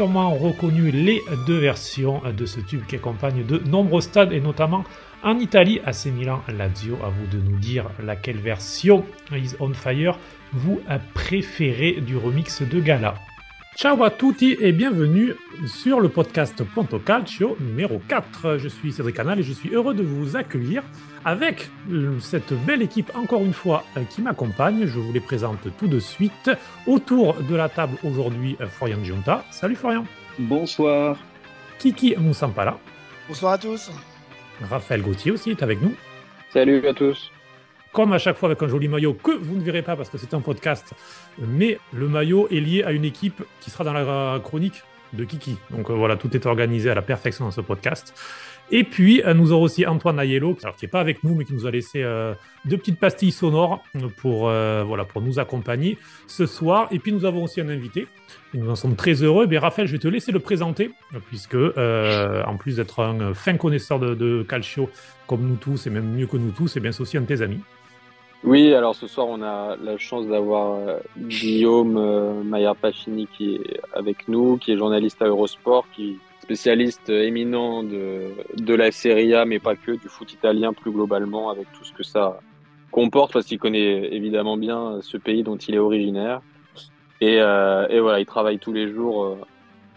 sûrement reconnu les deux versions de ce tube qui accompagne de nombreux stades et notamment en Italie, AC Milan, Lazio. À vous de nous dire laquelle version is on fire vous préférez du remix de Gala. Ciao à tutti et bienvenue sur le podcast Ponto Calcio numéro 4. Je suis Cédric Canal et je suis heureux de vous accueillir avec cette belle équipe encore une fois qui m'accompagne. Je vous les présente tout de suite. Autour de la table aujourd'hui, Florian Giunta. Salut Florian. Bonsoir. Kiki Moussampala. Bonsoir à tous. Raphaël Gauthier aussi est avec nous. Salut à tous comme à chaque fois avec un joli maillot que vous ne verrez pas parce que c'est un podcast, mais le maillot est lié à une équipe qui sera dans la chronique de Kiki. Donc euh, voilà, tout est organisé à la perfection dans ce podcast. Et puis, euh, nous aurons aussi Antoine Ayello, qui n'est pas avec nous, mais qui nous a laissé euh, deux petites pastilles sonores pour, voilà, pour nous accompagner ce soir. Et puis, nous avons aussi un invité. Et nous en sommes très heureux. Mais Raphaël, je vais te laisser le présenter, puisque, en plus d'être un fin connaisseur de, de calcio, comme nous tous, et même mieux que nous tous, et bien c'est aussi un de tes amis. Oui, alors ce soir, on a la chance d'avoir euh, Guillaume euh, Maillard-Pachini qui est avec nous, qui est journaliste à Eurosport, qui est spécialiste éminent de, de la Serie A, mais pas que, du foot italien plus globalement, avec tout ce que ça comporte, parce qu'il connaît évidemment bien ce pays dont il est originaire. Et, euh, et voilà, il travaille tous les jours euh,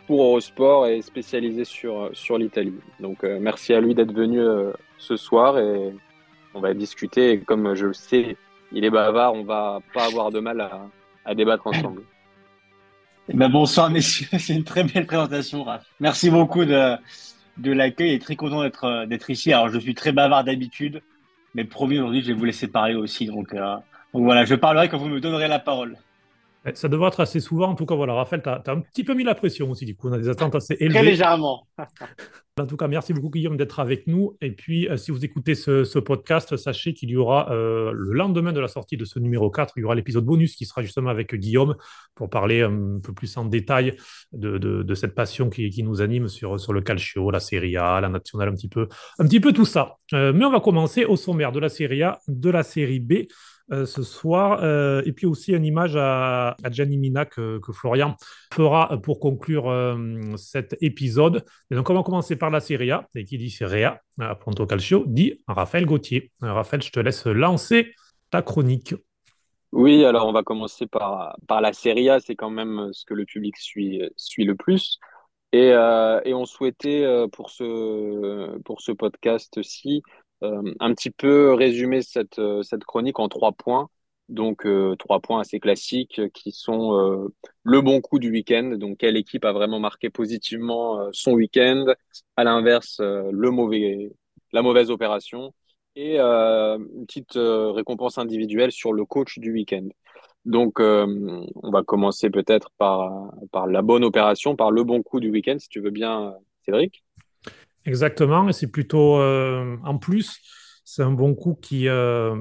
pour Eurosport et spécialisé sur, sur l'Italie. Donc merci à lui d'être venu ce soir et on va discuter. Et comme je le sais, il est bavard, on va pas avoir de mal à, débattre ensemble. Ben, bonsoir messieurs, c'est une très belle présentation, Raph. Merci beaucoup de, l'accueil et très content d'être d'être ici. Alors je suis très bavard d'habitude, mais promis aujourd'hui je vais vous laisser parler aussi. Donc, euh, donc voilà, je parlerai quand vous me donnerez la parole. Eh, ça devrait être assez souvent. En tout cas, voilà, Raphaël, tu as, un petit peu mis la pression aussi. Du coup, on a des attentes assez élevées. Très légèrement. en tout cas, merci beaucoup, Guillaume, d'être avec nous. Et puis, euh, si vous écoutez ce, podcast, sachez qu'il y aura euh, le lendemain de la sortie de ce numéro 4, il y aura l'épisode bonus qui sera justement avec Guillaume pour parler un peu plus en détail de, cette passion qui, nous anime sur, sur le calcio, la Serie A, la nationale, un petit peu, un petit peu tout ça. Euh, mais on va commencer au sommaire de la Serie A, de la Série B. Euh, ce soir. Euh, et puis aussi une image à, à Gianni Mina que, Florian fera pour conclure euh, cet épisode. Et donc, on va commencer par la Serie A. Et qui dit Serie A, à Pronto Calcio, dit Raphaël Gauthier. Raphaël, je te laisse lancer ta chronique. Oui, alors on va commencer par, par la Serie A. C'est quand même ce que le public suit, suit le plus. Et, et on souhaitait pour ce, pour ce podcast-ci un petit peu résumer cette, euh, cette chronique en trois points. Donc, euh, trois points assez classiques qui sont le bon coup du week-end. Donc, quelle équipe a vraiment marqué positivement son week-end? À l'inverse, la mauvaise opération. Et une petite récompense individuelle sur le coach du week-end. Donc, on va commencer peut-être par la bonne opération, par le bon coup du week-end, si tu veux bien, Cédric. Exactement, et c'est plutôt euh, en plus, c'est un bon coup qui, euh,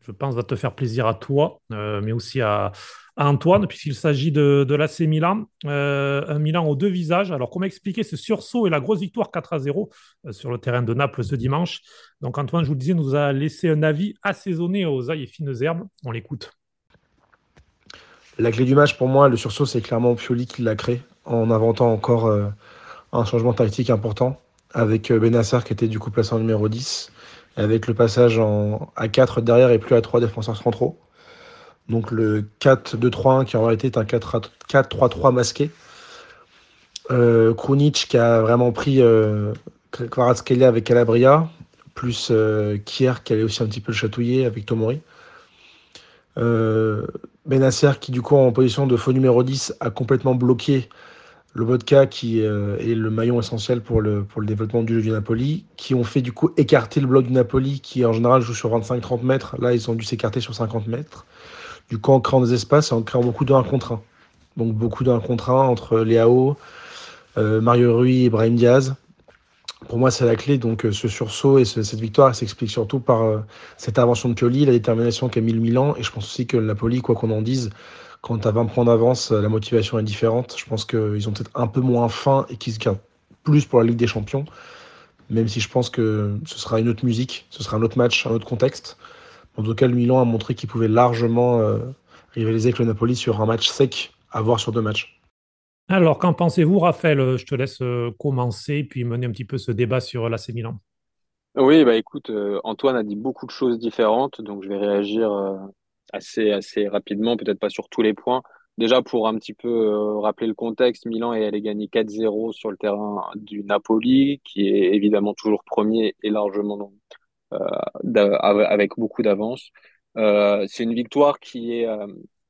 je pense, va te faire plaisir à toi, euh, mais aussi à, Antoine, puisqu'il s'agit de, l'AC Milan, un Milan aux deux visages. Alors, comment expliquer ce sursaut et la grosse victoire 4 à 0 sur le terrain de Naples ce dimanche? Donc, Antoine, je vous le disais, nous a laissé un avis assaisonné aux ailles et fines herbes. On l'écoute. La clé du match, pour moi, le sursaut, c'est clairement Pioli qui l'a créé en inventant encore un changement tactique important avec euh, Benassar qui était du coup placé en numéro 10, avec le passage en, à 4 derrière et plus à 3 défenseurs centraux. Donc le 4-2-3-1 qui en réalité est un 4-3-3 masqué. Euh, qui a vraiment pris euh, avec Calabria, plus euh, Kier qui allait aussi un petit peu le chatouiller avec Tomori. Euh, Benasser qui du coup en position de faux numéro 10 a complètement bloqué le vodka qui euh, est le maillon essentiel pour le, pour le développement du jeu du Napoli, qui ont fait du coup écarter le bloc du Napoli qui en général joue sur 25-30 mètres. Là, ils ont dû s'écarter sur 50 mètres. Du coup, en créant des espaces en créant beaucoup de 1 contre 1. Donc beaucoup de 1 contre 1 entre Léao, euh, Mario Rui et Brahim Diaz. Pour moi, c'est la clé. Donc euh, ce sursaut et cette victoire s'explique surtout par cette invention de Pioli, la détermination qu'a mis le Milan. Et je pense aussi que le Napoli, quoi qu'on en dise, quand tu as 20 points d'avance, la motivation est différente. Je pense qu'ils ont peut-être un peu moins faim et qu'ils se gardent plus pour la Ligue des Champions. Même si je pense que ce sera une autre musique, ce sera un autre match, un autre contexte. En tout cas, le Milan a montré qu'il pouvait largement euh, rivaliser avec le Napoli sur un match sec à voir sur deux matchs. Alors, qu'en pensez-vous, Raphaël? Je te laisse commencer, puis mener un petit peu ce débat sur l'AC Milan. Oui, bah écoute, euh, Antoine a dit beaucoup de choses différentes, donc je vais réagir euh, assez, assez rapidement, peut-être pas sur tous les points. Déjà, pour un petit peu euh, rappeler le contexte, Milan est allé gagner 4-0 sur le terrain du Napoli, qui est évidemment toujours premier et largement euh, avec beaucoup d'avance. Euh, c'est une victoire qui est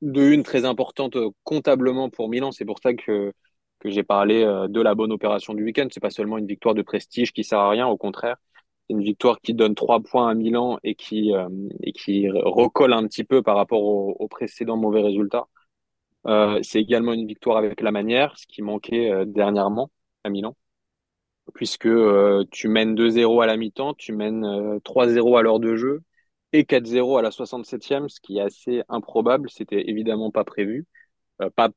de une très importante comptablement pour Milan. C'est pour ça que, que j'ai parlé de la bonne opération du week-end. C'est pas seulement une victoire de prestige qui sert à rien, au contraire une victoire qui donne trois points à Milan et qui, euh, recolle un petit peu par rapport aux au précédents mauvais résultats. Euh, c'est également une victoire avec la manière, ce qui manquait euh, dernièrement à Milan, puisque tu mènes 2-0 à la mi-temps, tu mènes 3-0 à l'heure de jeu et 4-0 à la 67e, ce qui est assez improbable. C'était évidemment pas prévu, pas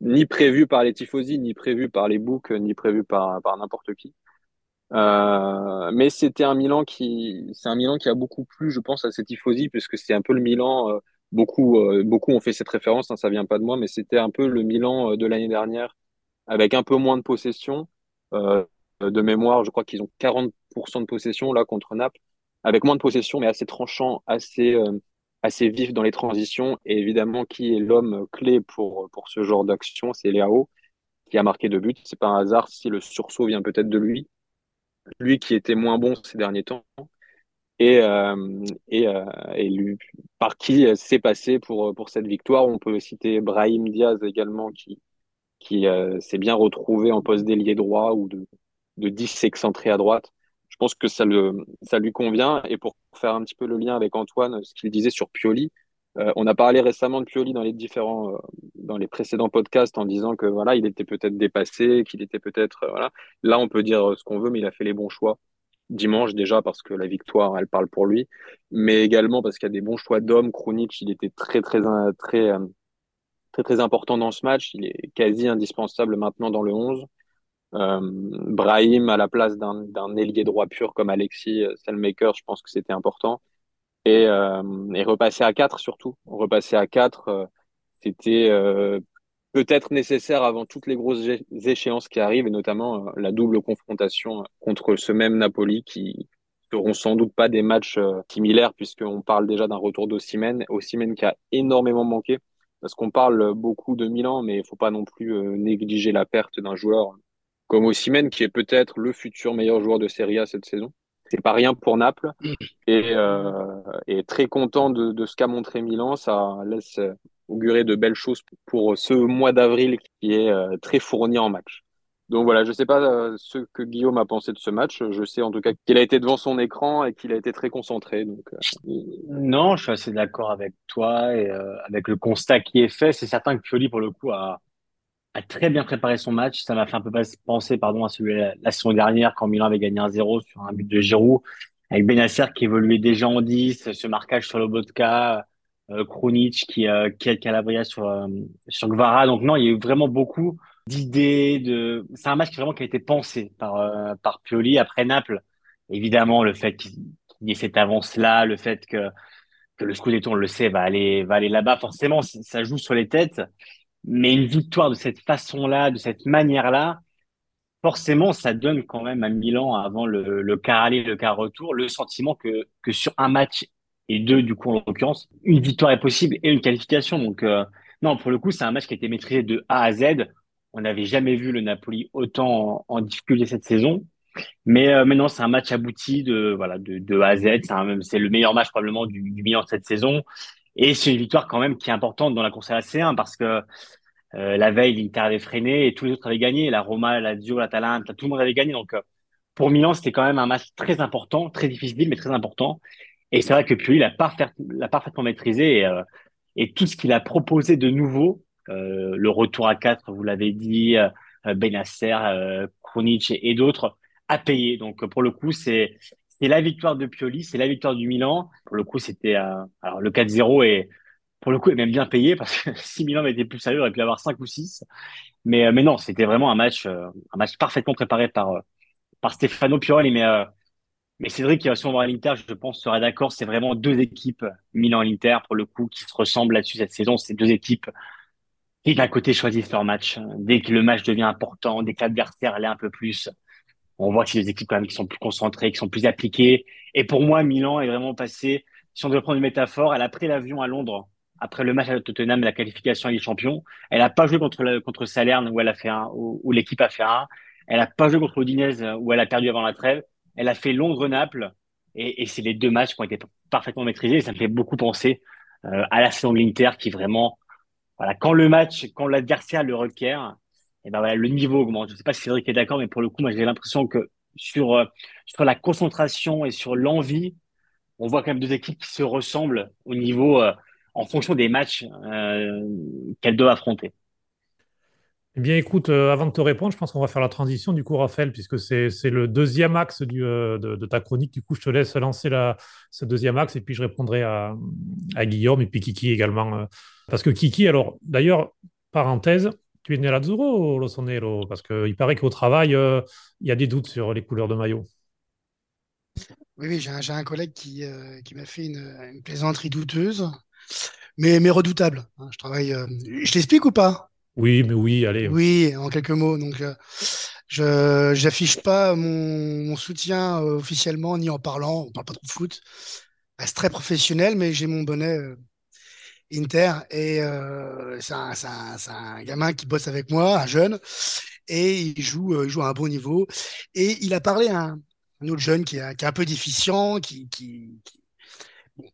ni prévu par les tifosi, ni prévu par les books, ni prévu par n'importe qui. Euh, mais c'était un Milan qui, c'est un Milan qui a beaucoup plu, je pense, à cette tifosi, puisque c'est un peu le Milan. Euh, beaucoup, euh, beaucoup ont fait cette référence, hein, ça vient pas de moi, mais c'était un peu le Milan de l'année dernière, avec un peu moins de possession. de mémoire, je crois qu'ils ont 40% de possession là contre Naples, avec moins de possession, mais assez tranchant, assez, assez vif dans les transitions. Et évidemment, qui est l'homme clé pour pour ce genre d'action, c'est Léao, qui a marqué deux buts. C'est pas un hasard si le sursaut vient peut-être de lui lui qui était moins bon ces derniers temps et, euh, et, euh, et lui, par qui s'est passé pour, pour cette victoire. On peut citer Brahim Diaz également qui, qui euh, s'est bien retrouvé en poste d'ailier droit ou de, de 10 excentré à droite. Je pense que ça, le, ça lui convient. Et pour faire un petit peu le lien avec Antoine, ce qu'il disait sur Pioli, euh, on a parlé récemment de Pioli dans les différents, euh, dans les précédents podcasts en disant que voilà, il était peut-être dépassé, qu'il était peut-être euh, voilà. Là, on peut dire ce qu'on veut, mais il a fait les bons choix dimanche déjà parce que la victoire, elle parle pour lui, mais également parce qu'il y a des bons choix d'hommes. Krunic, il était très très très très très important dans ce match. Il est quasi indispensable maintenant dans le 11. Euh, Brahim à la place d'un d'un ailier droit pur comme Alexis Selmaker, je pense que c'était important et, euh, et repasser à 4 surtout. Repasser à 4, euh, c'était euh, peut-être nécessaire avant toutes les grosses échéances qui arrivent, et notamment la double confrontation contre ce même Napoli qui seront sans doute pas des matchs similaires puisqu'on parle déjà d'un retour d'Ossimène, Ossimène qui a énormément manqué parce qu'on parle beaucoup de Milan, mais il faut pas non plus négliger la perte d'un joueur comme Ossimène qui est peut-être le futur meilleur joueur de Serie A cette saison c'est pas rien pour Naples. Et, euh, et très content de, de ce qu'a montré Milan. Ça laisse augurer de belles choses pour ce mois d'avril qui est euh, très fourni en match. Donc voilà, je ne sais pas euh, ce que Guillaume a pensé de ce match. Je sais en tout cas qu'il a été devant son écran et qu'il a été très concentré. Donc. Non, je suis assez d'accord avec toi et euh, avec le constat qui est fait. C'est certain que Pioli, pour le coup, a, a très bien préparé son match. Ça m'a fait un peu penser pardon, à celui la, la saison dernière quand Milan avait gagné un 0 sur un but de Giroud, avec Benacer qui évoluait déjà en 10, ce marquage sur Lobotka, euh, Krunic qui, euh, qui a Calabria sur, euh, sur Gvara. Donc non, il y a eu vraiment beaucoup d'idées. De... C'est un match qui, vraiment qui a été pensé par, euh, par Pioli. Après Naples, évidemment, le fait qu'il y ait cette avance-là, le fait que, que le Scudetto, on le sait, va aller, va aller là-bas, forcément, ça joue sur les têtes. Mais une victoire de cette façon-là, de cette manière-là, forcément, ça donne quand même à Milan, avant le, le quart aller, le quart retour, le sentiment que, que sur un match et deux, du coup, en l'occurrence, une victoire est possible et une qualification. Donc, euh, non, pour le coup, c'est un match qui a été maîtrisé de A à Z. On n'avait jamais vu le Napoli autant en, difficulté cette saison. Mais euh, maintenant, c'est un match abouti de, voilà, de, de A à Z. C'est le meilleur match probablement du, du Milan de cette saison. Et c'est une victoire quand même qui est importante dans la course à la C1 parce que euh, la veille, l'Inter avait freiné et tous les autres avaient gagné. La Roma, la Lazio, l'Atalanta, tout le monde avait gagné. Donc euh, pour Milan, c'était quand même un match très important, très difficile, mais très important. Et c'est vrai que Pioli l'a parfait, parfaitement maîtrisé et, euh, et tout ce qu'il a proposé de nouveau, le retour à 4, vous l'avez dit, euh, Krunic et, et d'autres, a payé. Donc pour le coup, c'est c'est la victoire de Pioli, c'est la victoire du Milan. Pour le coup, c'était alors le 4-0 et pour le coup, est même bien payé parce que si Milan été plus sérieux, il aurait pu avoir 5 ou 6. Mais, euh, mais non, c'était vraiment un match, euh, parfaitement préparé par, euh, Stefano Pioli. Mais, mais Cédric, qui va souvent voir l'Inter, je pense, sera d'accord. C'est vraiment deux équipes, Milan et l'Inter, pour le coup, qui se ressemblent là-dessus cette saison. C'est deux équipes qui d'un côté choisissent leur match. Dès que le match devient important, dès que l'adversaire l'est un peu plus, on voit que c'est des équipes quand même qui sont plus concentrées, qui sont plus appliquées. Et pour moi, Milan est vraiment passé, si on devait prendre une métaphore, elle a pris l'avion à Londres après le match à Tottenham et la qualification à Ligue Champion. Elle n'a pas joué contre, le, contre Salerne où elle a fait un, où l'équipe a fait un. Elle n'a pas joué contre Udinese où elle a perdu avant la trêve. Elle a fait Londres-Naples et, et c'est les deux matchs qui ont été parfaitement maîtrisés. Et ça me fait beaucoup penser euh, à la saison de l'Inter qui vraiment, voilà, quand le match, quand l'adversaire le requiert, et ben le niveau augmente. Je ne sais pas si Cédric est d'accord, mais pour le coup, moi j'ai l'impression que sur euh, sur la concentration et sur l'envie, on voit quand même deux équipes qui se ressemblent au niveau euh, en fonction des matchs euh, qu'elles doivent affronter. Eh bien, écoute, avant de te répondre, je pense qu'on va faire la transition du coup, Raphaël, puisque c'est le deuxième axe de, de, ta chronique. Du coup, je te laisse lancer la, ce deuxième axe et puis je répondrai à, à Guillaume et puis Kiki également. Parce que Kiki, alors, d'ailleurs, parenthèse, tu es né à Lazzurro ou Rossonero Parce qu'il paraît qu'au travail, euh, il y a des doutes sur les couleurs de maillot. Oui, oui j'ai un, un, collègue qui, qui m'a fait une, une, plaisanterie douteuse, mais, mais redoutable. Hein. Je travaille. je t'explique ou pas? Oui, mais oui, allez. Oui, en quelques mots. Donc, euh, je j'affiche pas mon, mon soutien euh, officiellement ni en parlant. On parle pas trop de foot. C'est très professionnel, mais j'ai mon bonnet euh, Inter et euh, c'est un, gamin qui bosse avec moi, un jeune, et il joue, joue à un bon niveau. Et il a parlé à un, autre jeune qui est, un peu déficient, qui,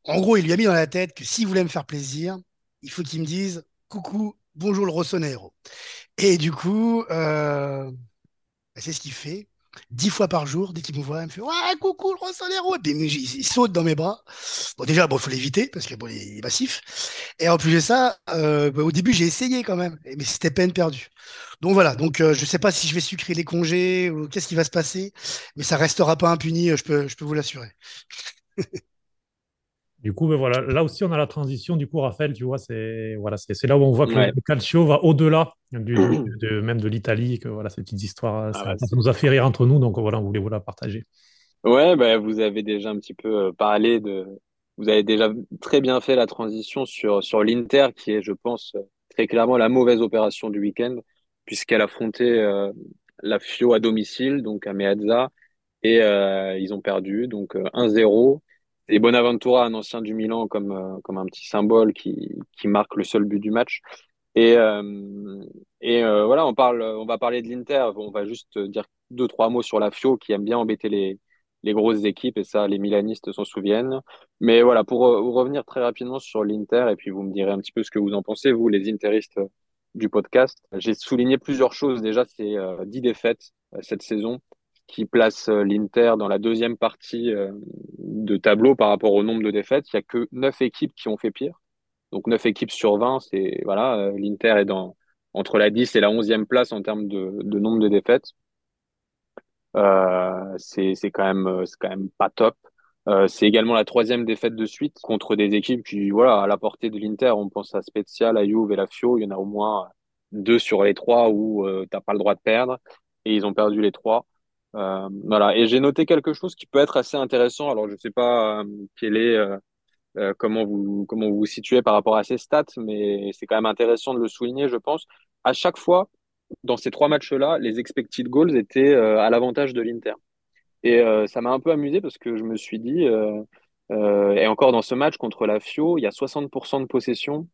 en gros, il lui a mis dans la tête que s'il voulait me faire plaisir, il faut qu'il me dise coucou, bonjour le Rossonero. Et du coup, euh, bah, c'est ce qu'il fait. Dix fois par jour, dès qu'il me voit, il me fait Ouais, coucou le Rossonero. Et puis il, il, saute dans mes bras. Bon, déjà, bon, il faut l'éviter parce qu'il bon, est massif. Et en plus de ça, euh, bah, au début, j'ai essayé quand même, mais c'était peine perdue. Donc voilà, donc euh, je ne sais pas si je vais sucrer les congés ou qu'est-ce qui va se passer, mais ça restera pas impuni, peux, je peux vous l'assurer. Du coup, ben voilà, là aussi, on a la transition. Du coup, Raphaël, tu vois, c'est voilà, là où on voit que ouais. le calcio va au-delà de, même de l'Italie, que voilà, ces petites histoires, ah ça, ouais, ça nous a fait rire entre nous, donc voilà, on voulait vous la partager. Ouais, ben, vous avez déjà un petit peu parlé de. Vous avez déjà très bien fait la transition sur, sur l'Inter, qui est, je pense, très clairement la mauvaise opération du week-end, puisqu'elle affrontait euh, la Fio à domicile, donc à Meazza, et euh, ils ont perdu, donc 1-0 et Bonaventura, un ancien du Milan, comme, euh, comme un petit symbole qui, qui marque le seul but du match. Et, euh, et euh, voilà, on, parle, on va parler de l'Inter. On va juste dire deux, trois mots sur la Fio qui aime bien embêter les, les grosses équipes. Et ça, les milanistes s'en souviennent. Mais voilà, pour revenir très rapidement sur l'Inter, et puis vous me direz un petit peu ce que vous en pensez, vous, les interistes du podcast. J'ai souligné plusieurs choses. Déjà, c'est dix défaites cette saison qui place l'Inter dans la deuxième partie de tableau par rapport au nombre de défaites. Il n'y a que 9 équipes qui ont fait pire. Donc 9 équipes sur 20, c'est voilà, l'Inter est entre la 10 et la 11e place en termes de, nombre de défaites. Euh, c'est quand même pas top. Euh, c'est également la troisième défaite de suite contre des équipes qui voilà à la portée de l'Inter. On pense à Spezia, la Juve et la Fio. Il y en a au moins deux sur les trois où euh, t'as pas le droit de perdre et ils ont perdu les trois. Euh, voilà. Et j'ai noté quelque chose qui peut être assez intéressant. Alors, je ne sais pas euh, est, euh, comment vous comment vous, vous situez par rapport à ces stats, mais c'est quand même intéressant de le souligner, je pense. À chaque fois, dans ces trois matchs-là, les expected goals étaient à l'avantage de l'Inter. Et ça m'a un peu amusé parce que je me suis dit, et encore dans ce match contre la Fio, il y a 60% de possession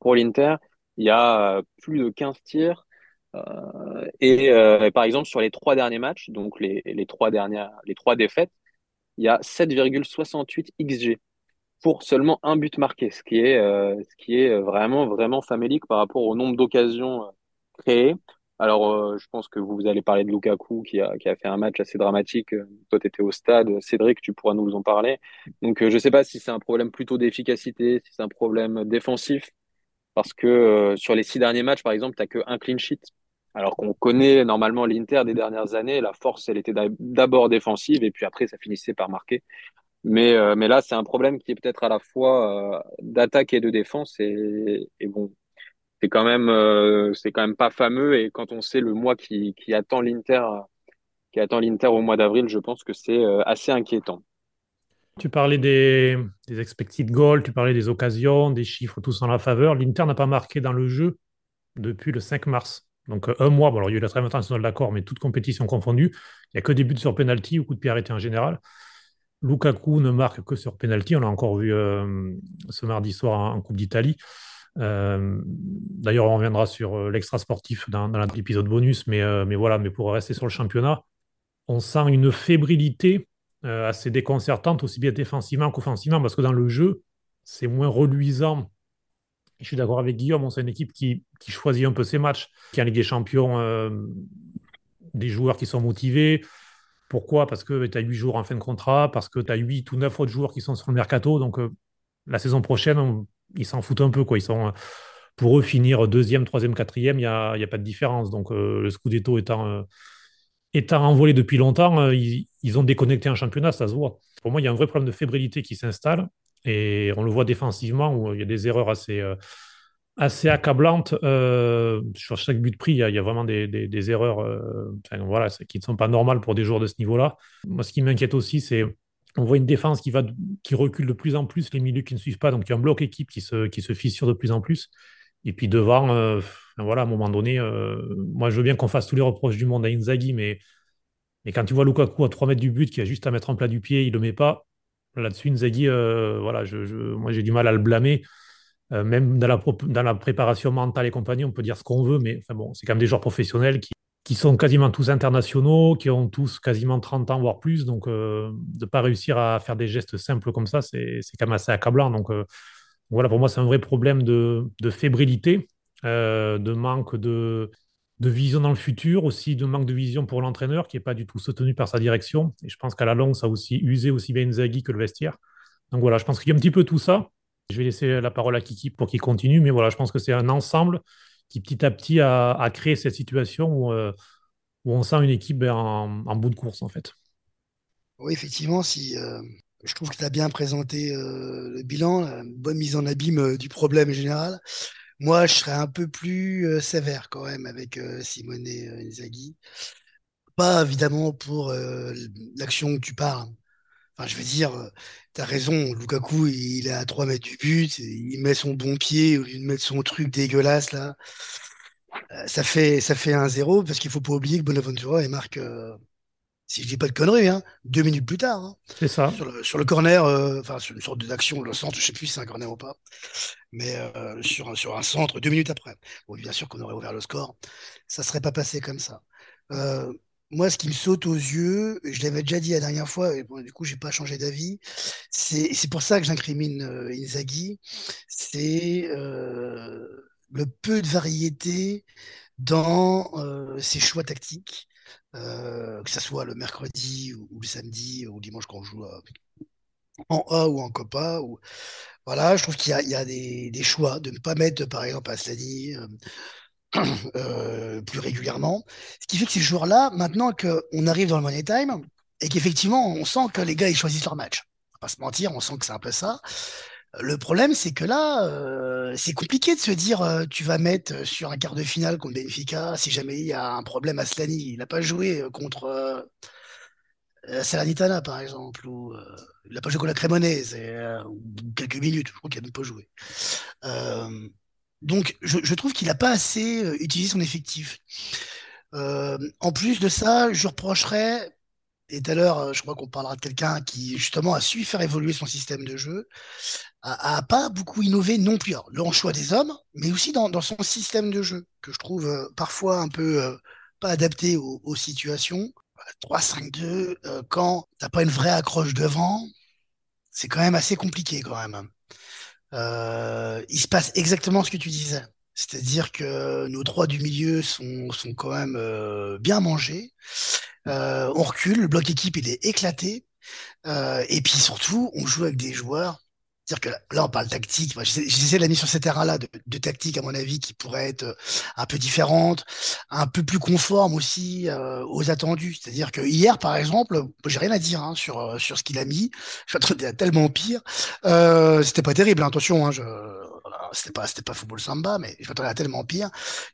pour l'Inter. Il y a plus de 15 tirs. Euh, et euh, par exemple, sur les trois derniers matchs, donc les, trois, dernières, les trois défaites, il y a 7,68 XG pour seulement un but marqué, ce qui est, euh, ce qui est vraiment, vraiment famélique par rapport au nombre d'occasions créées. Alors, je pense que vous allez parler de Lukaku qui a, qui a fait un match assez dramatique. Toi, tu étais au stade. Cédric, tu pourras nous en parler. Donc, je ne sais pas si c'est un problème plutôt d'efficacité, si c'est un problème défensif. Parce que sur les six derniers matchs, par exemple, tu n'as qu'un clean sheet. Alors qu'on connaît normalement l'Inter des dernières années, la force, elle était d'abord défensive et puis après, ça finissait par marquer. Mais, euh, mais là, c'est un problème qui est peut-être à la fois euh, d'attaque et de défense. Et, bon, c'est quand même, euh, c'est quand même pas fameux. Et quand on sait le mois qui, attend l'Inter, au mois d'avril, je pense que c'est assez inquiétant. Tu parlais des, des expected goals, tu parlais des occasions, des chiffres tous en la faveur. L'Inter n'a pas marqué dans le jeu depuis le 5 mars. Donc un mois, bon, alors il y a eu la trêve internationale d'accord, mais toutes compétitions confondues. Il n'y a que des buts sur penalty ou coup de pied arrêté en général. Lukaku ne marque que sur penalty. On l'a encore vu ce mardi soir en, Coupe d'Italie. D'ailleurs, on reviendra sur l'extra sportif dans, l'épisode bonus, mais, mais voilà, mais pour rester sur le championnat, on sent une fébrilité assez déconcertante, aussi bien défensivement qu'offensivement, parce que dans le jeu, c'est moins reluisant je suis d'accord avec Guillaume, c'est une équipe qui, choisit un peu ses matchs, qui a Ligue des Champions euh, des joueurs qui sont motivés. Pourquoi? Parce que tu as 8 jours en fin de contrat, parce que tu as 8 ou 9 autres joueurs qui sont sur le mercato. Donc euh, la saison prochaine, ils s'en foutent un peu. Quoi. Ils sont, pour eux, finir deuxième, troisième, quatrième, il n'y a, pas de différence. Donc euh, le Scudetto étant, étant envolé depuis longtemps, ils, ils, ont déconnecté un championnat, ça se voit. Pour moi, il y a un vrai problème de fébrilité qui s'installe. Et on le voit défensivement où il y a des erreurs assez, euh, assez accablantes. Euh, sur chaque but pris, il y a, il y a vraiment des, des, erreurs euh, voilà, qui ne sont pas normales pour des joueurs de ce niveau-là. Moi, ce qui m'inquiète aussi, c'est on voit une défense qui, va, qui recule de plus en plus, les milieux qui ne suivent pas. Donc, il y a un bloc équipe qui se, qui se fissure de plus en plus. Et puis devant, voilà, à un moment donné, moi, je veux bien qu'on fasse tous les reproches du monde à Inzaghi, mais, mais quand tu vois Lukaku à 3 mètres du but, qui a juste à mettre en plat du pied, il ne le met pas Là-dessus, Nzaghi, euh, voilà, je, moi j'ai du mal à le blâmer. Euh, même dans la, dans la préparation mentale et compagnie, on peut dire ce qu'on veut, mais enfin bon, c'est quand même des joueurs professionnels qui, qui, sont quasiment tous internationaux, qui ont tous quasiment 30 ans, voire plus. Donc, euh, de ne pas réussir à faire des gestes simples comme ça, c'est quand même assez accablant. Donc, voilà, pour moi, c'est un vrai problème de, de fébrilité, de manque de, de vision dans le futur, aussi de manque de vision pour l'entraîneur qui n'est pas du tout soutenu par sa direction. Et je pense qu'à la longue, ça a aussi usé aussi bien Inzaghi que le vestiaire. Donc voilà, je pense qu'il y a un petit peu tout ça. Je vais laisser la parole à Kiki pour qu'il continue, mais voilà, je pense que c'est un ensemble qui petit à petit a, créé cette situation où, euh, où, on sent une équipe en, bout de course en fait. Oui, effectivement, si euh, je trouve que tu as bien présenté euh, le bilan, la bonne mise en abîme du problème général. Moi, je serais un peu plus sévère quand même avec Simone Inzaghi. Pas évidemment pour l'action que tu parles. Enfin, je veux dire, tu as raison, Lukaku, il est à 3 mètres du but, il met son bon pied au lieu de mettre son truc dégueulasse là. ça fait, ça fait un zéro parce qu'il faut pas oublier que Bonaventura il marque si je dis pas de conneries, hein, deux minutes plus tard. Hein. c'est ça. Sur le, corner, euh, enfin sur une sorte d'action, le centre, je sais plus si c'est un corner ou pas, mais euh, sur, un, sur un centre, deux minutes après. Bon, bien sûr qu'on aurait ouvert le score, ça serait pas passé comme ça. Euh, moi, ce qui me saute aux yeux, je l'avais déjà dit la dernière fois, et du coup, j'ai pas changé d'avis. C'est pour ça que j'incrimine Inzaghi, c'est le peu de variété dans ses choix tactiques. Euh, que ce soit le mercredi ou, le samedi ou dimanche quand on joue euh, en A ou en Copa. Voilà, je trouve qu'il y a, des, choix de ne pas mettre, par exemple, Aslani euh, plus régulièrement. Ce qui fait que ces joueurs-là, maintenant qu'on arrive dans le Money Time, et qu'effectivement, on sent que les gars, ils choisissent leur match. On va pas se mentir, on sent que c'est un peu ça. Le problème, c'est que là, euh, c'est compliqué de se dire euh, tu vas mettre sur un quart de finale contre Benfica si jamais il y a un problème à Slani. Il n'a pas joué euh, contre Salernitana, par exemple, ou il n'a pas joué contre la Crémonaise, ou quelques minutes, je crois qu'il n'a même pas joué. Donc, je, trouve qu'il n'a pas assez utilisé son effectif. en plus de ça, je reprocherais et tout à l'heure, je crois qu'on parlera de quelqu'un qui justement a su faire évoluer son système de jeu, a, pas beaucoup innové non plus. Alors, le choix des hommes, mais aussi dans, son système de jeu, que je trouve euh, parfois un peu euh, pas adapté aux, situations. 3-5-2, euh, quand t'as pas une vraie accroche devant, c'est quand même assez compliqué quand même. Il se passe exactement ce que tu disais. C'est-à-dire que nos trois du milieu sont, sont quand même bien mangés. on recule, le bloc équipe il est éclaté. et puis surtout, on joue avec des joueurs c'est-à-dire que là, on parle tactique. J'essaie de la mise sur ces terrains-là de, tactique, à mon avis, qui pourrait être euh, un peu différente, un peu plus conforme aussi euh, aux attendus. C'est-à-dire que hier, par exemple, j'ai rien à dire hein, sur euh, sur ce qu'il a mis. Je suis tellement pire. Euh, C'était pas terrible, hein, attention. Hein, je, c'était pas, c'était pas football samba, mais je m'attendais à tellement pire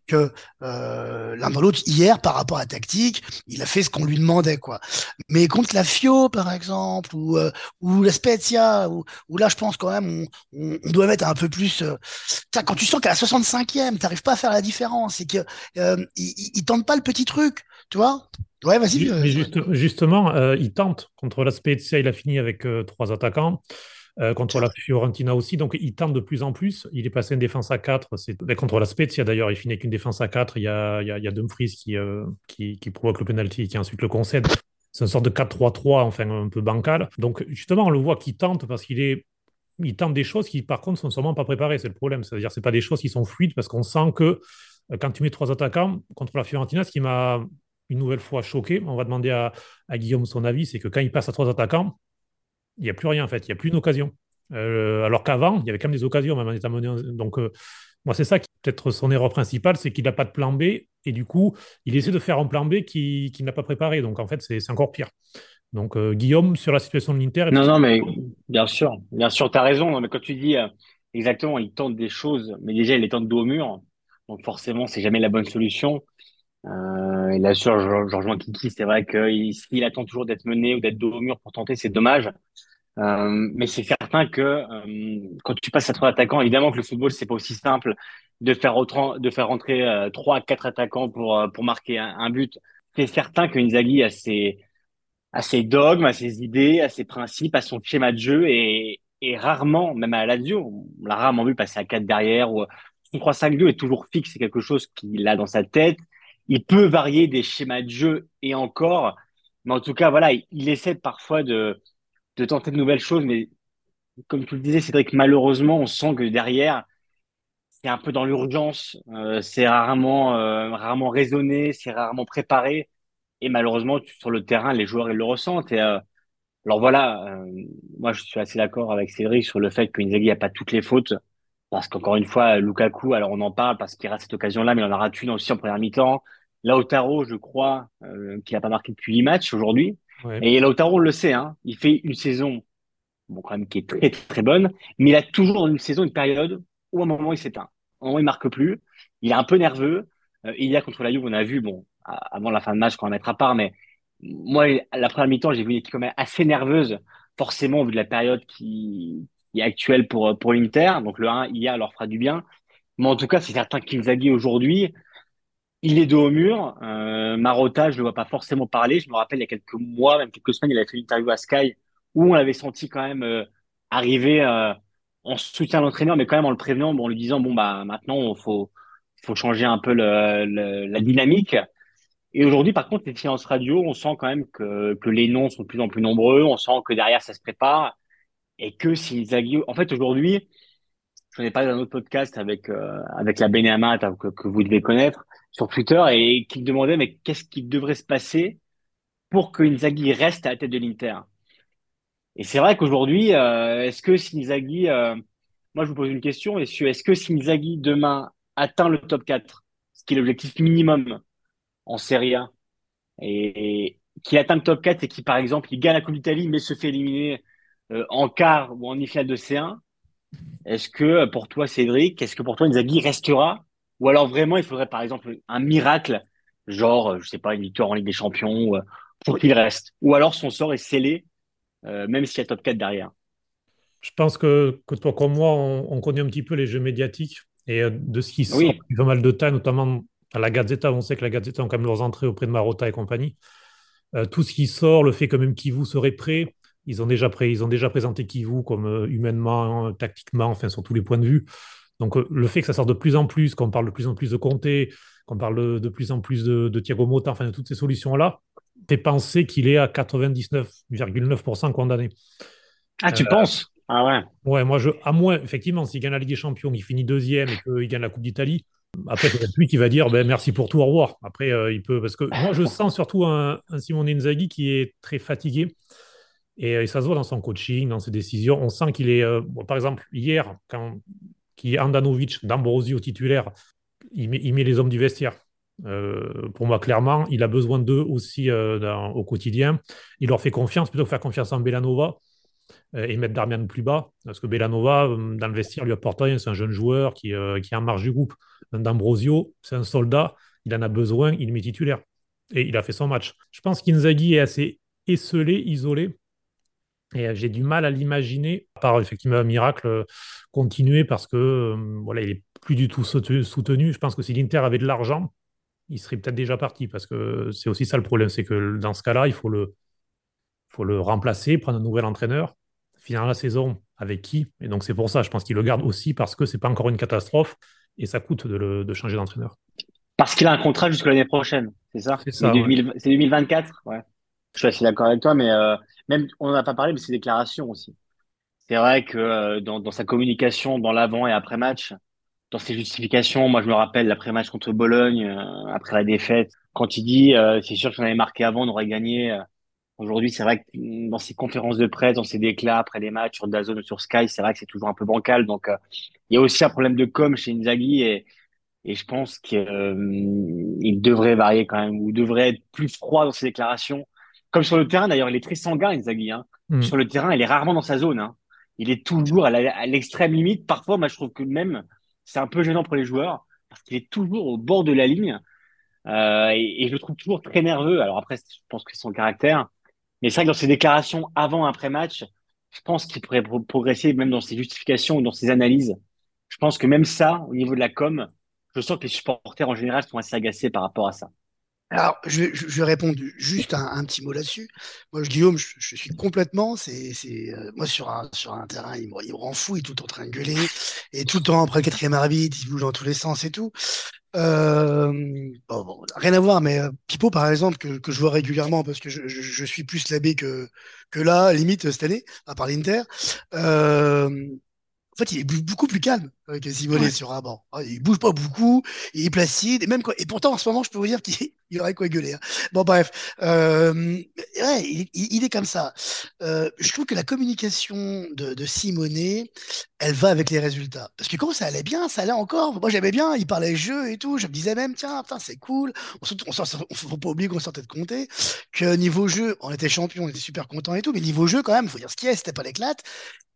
que euh, l'un dans l'autre hier par rapport à tactique, il a fait ce qu'on lui demandait quoi. Mais contre la Fio par exemple ou euh, ou la Spezia où, là je pense quand même on, on, doit mettre un peu plus. Euh, quand tu sens qu'à la 65e, t'arrives pas à faire la différence et que euh, il, il tente pas le petit truc, tu vois? Ouais, vas-y. Euh, justement, euh, il tente contre la Spezia, il a fini avec trois attaquants. Euh, contre la Fiorentina aussi. Donc, il tente de plus en plus. Il est passé une défense à 4. C'est... Contre la Spezia, d'ailleurs, il finit avec une défense à 4. Il y a, il y a, Dumfries qui, euh, qui, qui, provoque le penalty et qui ensuite le concède. C'est une sorte de 4-3-3, enfin un peu bancal. Donc, justement, on le voit qu'il tente parce qu'il est il tente des choses qui, par contre, sont sûrement pas préparées. C'est le problème. C'est-à-dire, c'est pas des choses qui sont fluides parce qu'on sent que euh, quand tu mets trois attaquants contre la Fiorentina, ce qui m'a une nouvelle fois choqué, on va demander à, à Guillaume son avis, c'est que quand il passe à trois attaquants, il n'y a plus rien en fait, il n'y a plus une occasion. Euh, alors qu'avant, il y avait quand même des occasions, même en état Donc, euh, moi, c'est ça qui peut-être son erreur principale, c'est qu'il n'a pas de plan B et du coup, il essaie de faire un plan B qu'il n'a pas préparé. Donc, en fait, c'est encore pire. Donc, euh, Guillaume, sur la situation de l'Inter. Non, non, mais bien sûr, bien sûr, tu as raison. mais quand tu dis exactement, il tente des choses, mais déjà, il les tente dos au mur. Donc, forcément, c'est jamais la bonne solution. et là, sûr, je, rejoins Kiki. C'est vrai qu'il attend toujours d'être mené ou d'être dos au mur pour tenter, c'est dommage. Euh, mais c'est certain que euh, quand tu passes à trois attaquants, évidemment que le football c'est pas aussi simple de faire, de faire rentrer euh, trois, quatre attaquants pour pour marquer un, but. C'est certain que Inzaghi a ses a ses dogmes, a ses idées, a ses principes, a son schéma de jeu et, et rarement, même à Lazio, on l'a rarement vu passer à quatre derrière ou son 3-5-2 est toujours fixe, c'est quelque chose qu'il a dans sa tête. Il peut varier des schémas de jeu et encore, mais en tout cas, voilà, il essaie parfois de, de tenter de nouvelles choses, mais comme tu le disais, Cédric, malheureusement, on sent que derrière, c'est un peu dans l'urgence, euh, c'est rarement, euh, rarement raisonné, c'est rarement préparé, et malheureusement, sur le terrain, les joueurs ils le ressentent. Et euh, alors voilà, moi je suis assez d'accord avec Cédric sur le fait que Inzaghi n'a pas toutes les fautes, parce qu'encore une fois, Lukaku, alors on en parle parce qu'il rate cette occasion-là, mais il en a raté une aussi en première mi-temps. Lautaro, je crois, qu'il n'a pas marqué depuis 8 matchs aujourd'hui. Et Lautaro, on le sait, hein, il fait une saison bon, quand même, qui est très, très bonne, mais il a toujours une saison, une période où à un moment il s'éteint. À un moment il marque plus, il est un peu nerveux. Euh, il y a contre la Juve, on a vu, bon, avant la fin de match, quand on va mettre à part, mais moi, la première mi-temps, j'ai vu une équipe quand même assez nerveuse, forcément, vu de la période qui, est actuelle pour, pour l'Inter. Donc le 1 hier leur fera du bien. Mais en tout cas, c'est certain qu'Inzaghi aujourd'hui, il est dos au mur. Euh, Marotta, je ne vois pas forcément parler. Je me rappelle, il y a quelques mois, même quelques semaines, il avait fait une interview à Sky où on l'avait senti quand même euh, arriver euh, en soutien à l'entraîneur, mais quand même en le prévenant, en lui disant, bon, bah, maintenant, il faut, faut changer un peu le, la dynamique. Et aujourd'hui, par contre, les séances radio, on sent quand même que, que les noms sont de plus en plus nombreux. On sent que derrière, ça se prépare. Et que si Zaghi, en fait, aujourd'hui, je n'ai pas dans un autre podcast avec, euh, avec la Beneamat que, que vous devez connaître sur Twitter et qui me demandait mais qu'est-ce qui devrait se passer pour que Inzaghi reste à la tête de l'Inter? Et c'est vrai qu'aujourd'hui, euh, est-ce que si Inzaghi, euh, moi je vous pose une question, est-ce que si Inzaghi demain atteint le top 4, ce qui est l'objectif minimum en Serie A, et, qui atteint le top 4 et qui par exemple il gagne la Coupe d'Italie mais se fait éliminer euh, en quart ou en demi-finale de C1, est-ce que pour toi Cédric, est-ce que pour toi Inzaghi restera? Ou alors vraiment, il faudrait par exemple un miracle, genre, je sais pas, une victoire en Ligue des Champions, euh, pour qu'il reste. Ou alors son sort est scellé, euh, même s'il y a top 4 derrière. Je pense que, que toi comme moi, on, connaît un petit peu les jeux médiatiques et euh, de ce qui sort oui. pas mal de temps, notamment à la Gazzetta. On sait que la Gazzetta ont quand même leurs entrées auprès de Marotta et compagnie. tout ce qui sort, le fait que même Kivu serait prêt, ils ont déjà, pré ils ont déjà présenté Kivu comme humainement, tactiquement, enfin sur tous les points de vue. Donc euh, le fait que ça sorte de plus en plus, qu'on parle de plus en plus de Comté, qu'on parle de, plus en plus de, Thiago Motta, enfin de toutes ces solutions-là, t'es pensé qu'il est à 99,9% condamné. Ah, tu euh, penses? Ah ouais. Ouais, moi, je, à moins, effectivement, s'il gagne la Ligue des Champions, il finit deuxième et qu'il gagne la Coupe d'Italie, après, c'est lui qui va dire ben, merci pour tout, au revoir. Après, euh, il peut. Parce que moi, je sens surtout un, Simone Inzaghi qui est très fatigué. Et, ça se voit dans son coaching, dans ses décisions. On sent qu'il est. par exemple, hier, quand qui est Andanovic, d'Ambrosio titulaire, il met, les hommes du vestiaire. Euh, pour moi, clairement, il a besoin d'eux aussi euh, au quotidien. Il leur fait confiance plutôt que faire confiance en Belanova. et mettre Darmian plus bas. Parce que Bellanova, dans le vestiaire, lui apporte rien. C'est un jeune joueur qui, qui est en marge du groupe. D'Ambrosio, c'est un soldat. Il en a besoin. Il met titulaire. Et il a fait son match. Je pense qu'Inzaghi est assez esselé, isolé. Et j'ai du mal à l'imaginer, à part effectivement un miracle, continuer parce que voilà, il est plus du tout soutenu. Je pense que si l'Inter avait de l'argent, il serait peut-être déjà parti parce que c'est aussi ça le problème, c'est que dans ce cas-là, il faut le, faut le remplacer, prendre un nouvel entraîneur, finir la saison avec qui? Et donc c'est pour ça, je pense qu'il le garde aussi parce que c'est pas encore une catastrophe et ça coûte de, de changer d'entraîneur. Parce qu'il a un contrat jusqu'à l'année prochaine, c'est ça? C'est 2024 ouais. Je suis assez d'accord avec toi, mais euh, même on n'en a pas parlé, mais c'est déclarations aussi. C'est vrai que euh, dans, dans, sa communication, dans l'avant et après match, dans ses justifications, moi je me rappelle l'après-match contre Bologne, euh, après la défaite, quand il dit c'est sûr qu'on avait marqué avant, on aurait gagné. Aujourd'hui, c'est vrai que dans ses conférences de presse, dans ses déclats après les matchs sur Dazone ou sur Sky, c'est vrai que c'est toujours un peu bancal. Donc, il y a aussi un problème de com chez Inzaghi et, et je pense qu'il devrait varier quand même ou devrait être plus froid dans ses déclarations. Comme sur le terrain, d'ailleurs, il est très sanguin, Inzaghi. Hein. Mm. Sur le terrain, il est rarement dans sa zone. Hein. Il est toujours à l'extrême limite. Parfois, moi, je trouve que même, c'est un peu gênant pour les joueurs parce qu'il est toujours au bord de la ligne. Euh, et, et, je le trouve toujours très nerveux. Alors après, je pense que c'est son caractère. Mais c'est vrai que dans ses déclarations avant, après match, je pense qu'il pourrait progresser même dans ses justifications ou dans ses analyses. Je pense que même ça, au niveau de la com, je sens que les supporters en général sont assez agacés par rapport à ça. Alors, je, je, je réponds juste un, un petit mot là-dessus. Moi, Guillaume, je, je suis complètement. C'est, euh, moi sur un sur un terrain, il me, il me rend fou, il est tout en train de gueuler et tout le temps après le quatrième arbitre, il bouge dans tous les sens et tout. Euh, bon, bon, rien à voir, mais euh, Pipo, par exemple, que, que je vois régulièrement parce que je, je, suis plus labé que que là, limite cette année, à part l'Inter. Euh, en fait, il est beaucoup plus calme que Simone ouais. sur un banc. Ah, il bouge pas beaucoup, il est placide, et même quoi, et pourtant en ce moment, je peux vous dire qu'il aurait quoi gueuler. Hein. Bon, bref, euh, ouais, il, il, est comme ça. Euh, je trouve que la communication de, de Simonet, elle va avec les résultats. Parce que quand ça allait bien, ça allait encore? Moi, j'aimais bien, il parlait jeu et tout. Je me disais même, tiens, putain, c'est cool. On, on, faut pas oublier qu'on sortait de compter que niveau jeu, on était champion, on était super content et tout, mais niveau jeu, quand même, faut dire ce qu'il y a, c'était pas l'éclate.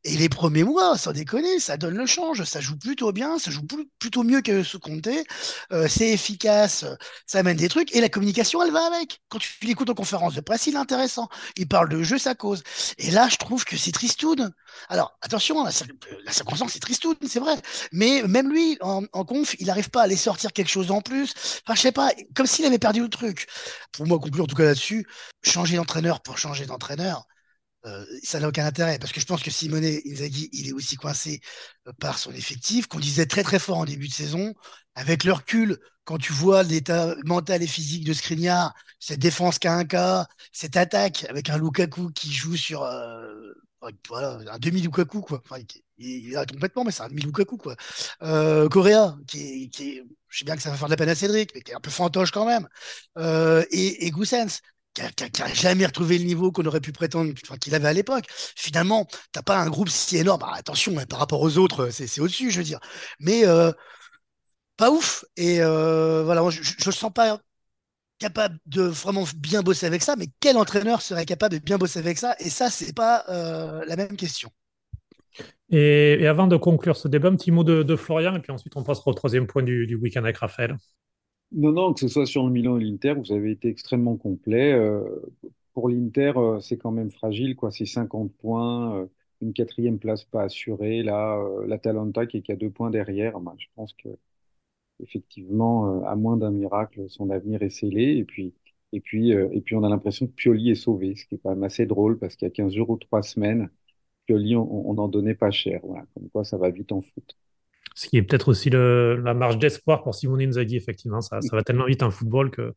Et les premiers mois, sans déconner, ça donne le change. Ça joue plutôt bien, ça joue plutôt mieux que ce comptait. Euh, c'est efficace, ça amène des trucs. Et la communication, elle va avec. Quand tu l'écoutes en conférence de presse, il est intéressant. Il parle de jeu, sa cause. Et là, je trouve que c'est tristoun. Alors, attention, la, la circonstance, c'est tristoun, c'est vrai. Mais même lui, en, en conf, il n'arrive pas à aller sortir quelque chose en plus. Enfin, je sais pas, comme s'il avait perdu le truc. Pour moi, conclure en tout cas là-dessus, changer d'entraîneur pour changer d'entraîneur, euh, ça n'a aucun intérêt parce que je pense que Simone Inzaghi, il est aussi coincé euh, par son effectif, qu'on disait très très fort en début de saison. Avec le recul, quand tu vois l'état mental et physique de Skriniar, cette défense un cas, cette attaque avec un Lukaku qui joue sur euh, voilà, un demi Lukaku quoi. Enfin, il, il a complètement, mais c'est un demi Lukaku quoi. Euh, Correa, qui est, qui est, je sais bien que ça va faire de la peine à Cédric, mais qui est un peu fantoche quand même. Euh, et, et Goussens, qui n'a jamais retrouvé le niveau qu'on aurait pu prétendre enfin, qu'il avait à l'époque. Finalement, t'as pas un groupe si énorme. Bah, attention, hein, par rapport aux autres, c'est au-dessus, je veux dire. Mais euh, pas ouf. Et euh, voilà, je ne sens pas capable de vraiment bien bosser avec ça. Mais quel entraîneur serait capable de bien bosser avec ça? Et ça, c'est pas euh, la même question. Et, avant de conclure ce débat, un petit mot de, de, Florian, et puis ensuite on passera au troisième point du, du week-end avec Raphaël. Non, non, que ce soit sur le Milan et l'Inter, vous avez été extrêmement complet. Euh, pour l'Inter, euh, c'est quand même fragile, quoi. C'est 50 points, euh, une quatrième place pas assurée. Là, l'Atalanta qui est qu'à deux points derrière. Moi, je pense que effectivement, à moins d'un miracle, son avenir est scellé. Et puis, et puis, et puis, on a l'impression que Pioli est sauvé, ce qui est quand même assez drôle parce qu'il y a 15 jours ou 3 semaines, Pioli, on, on en donnait pas cher. Voilà, comme quoi, ça va vite en foot ce qui est peut-être aussi la marge d'espoir pour Simone Inzaghi, effectivement. Ça, va tellement vite en football que,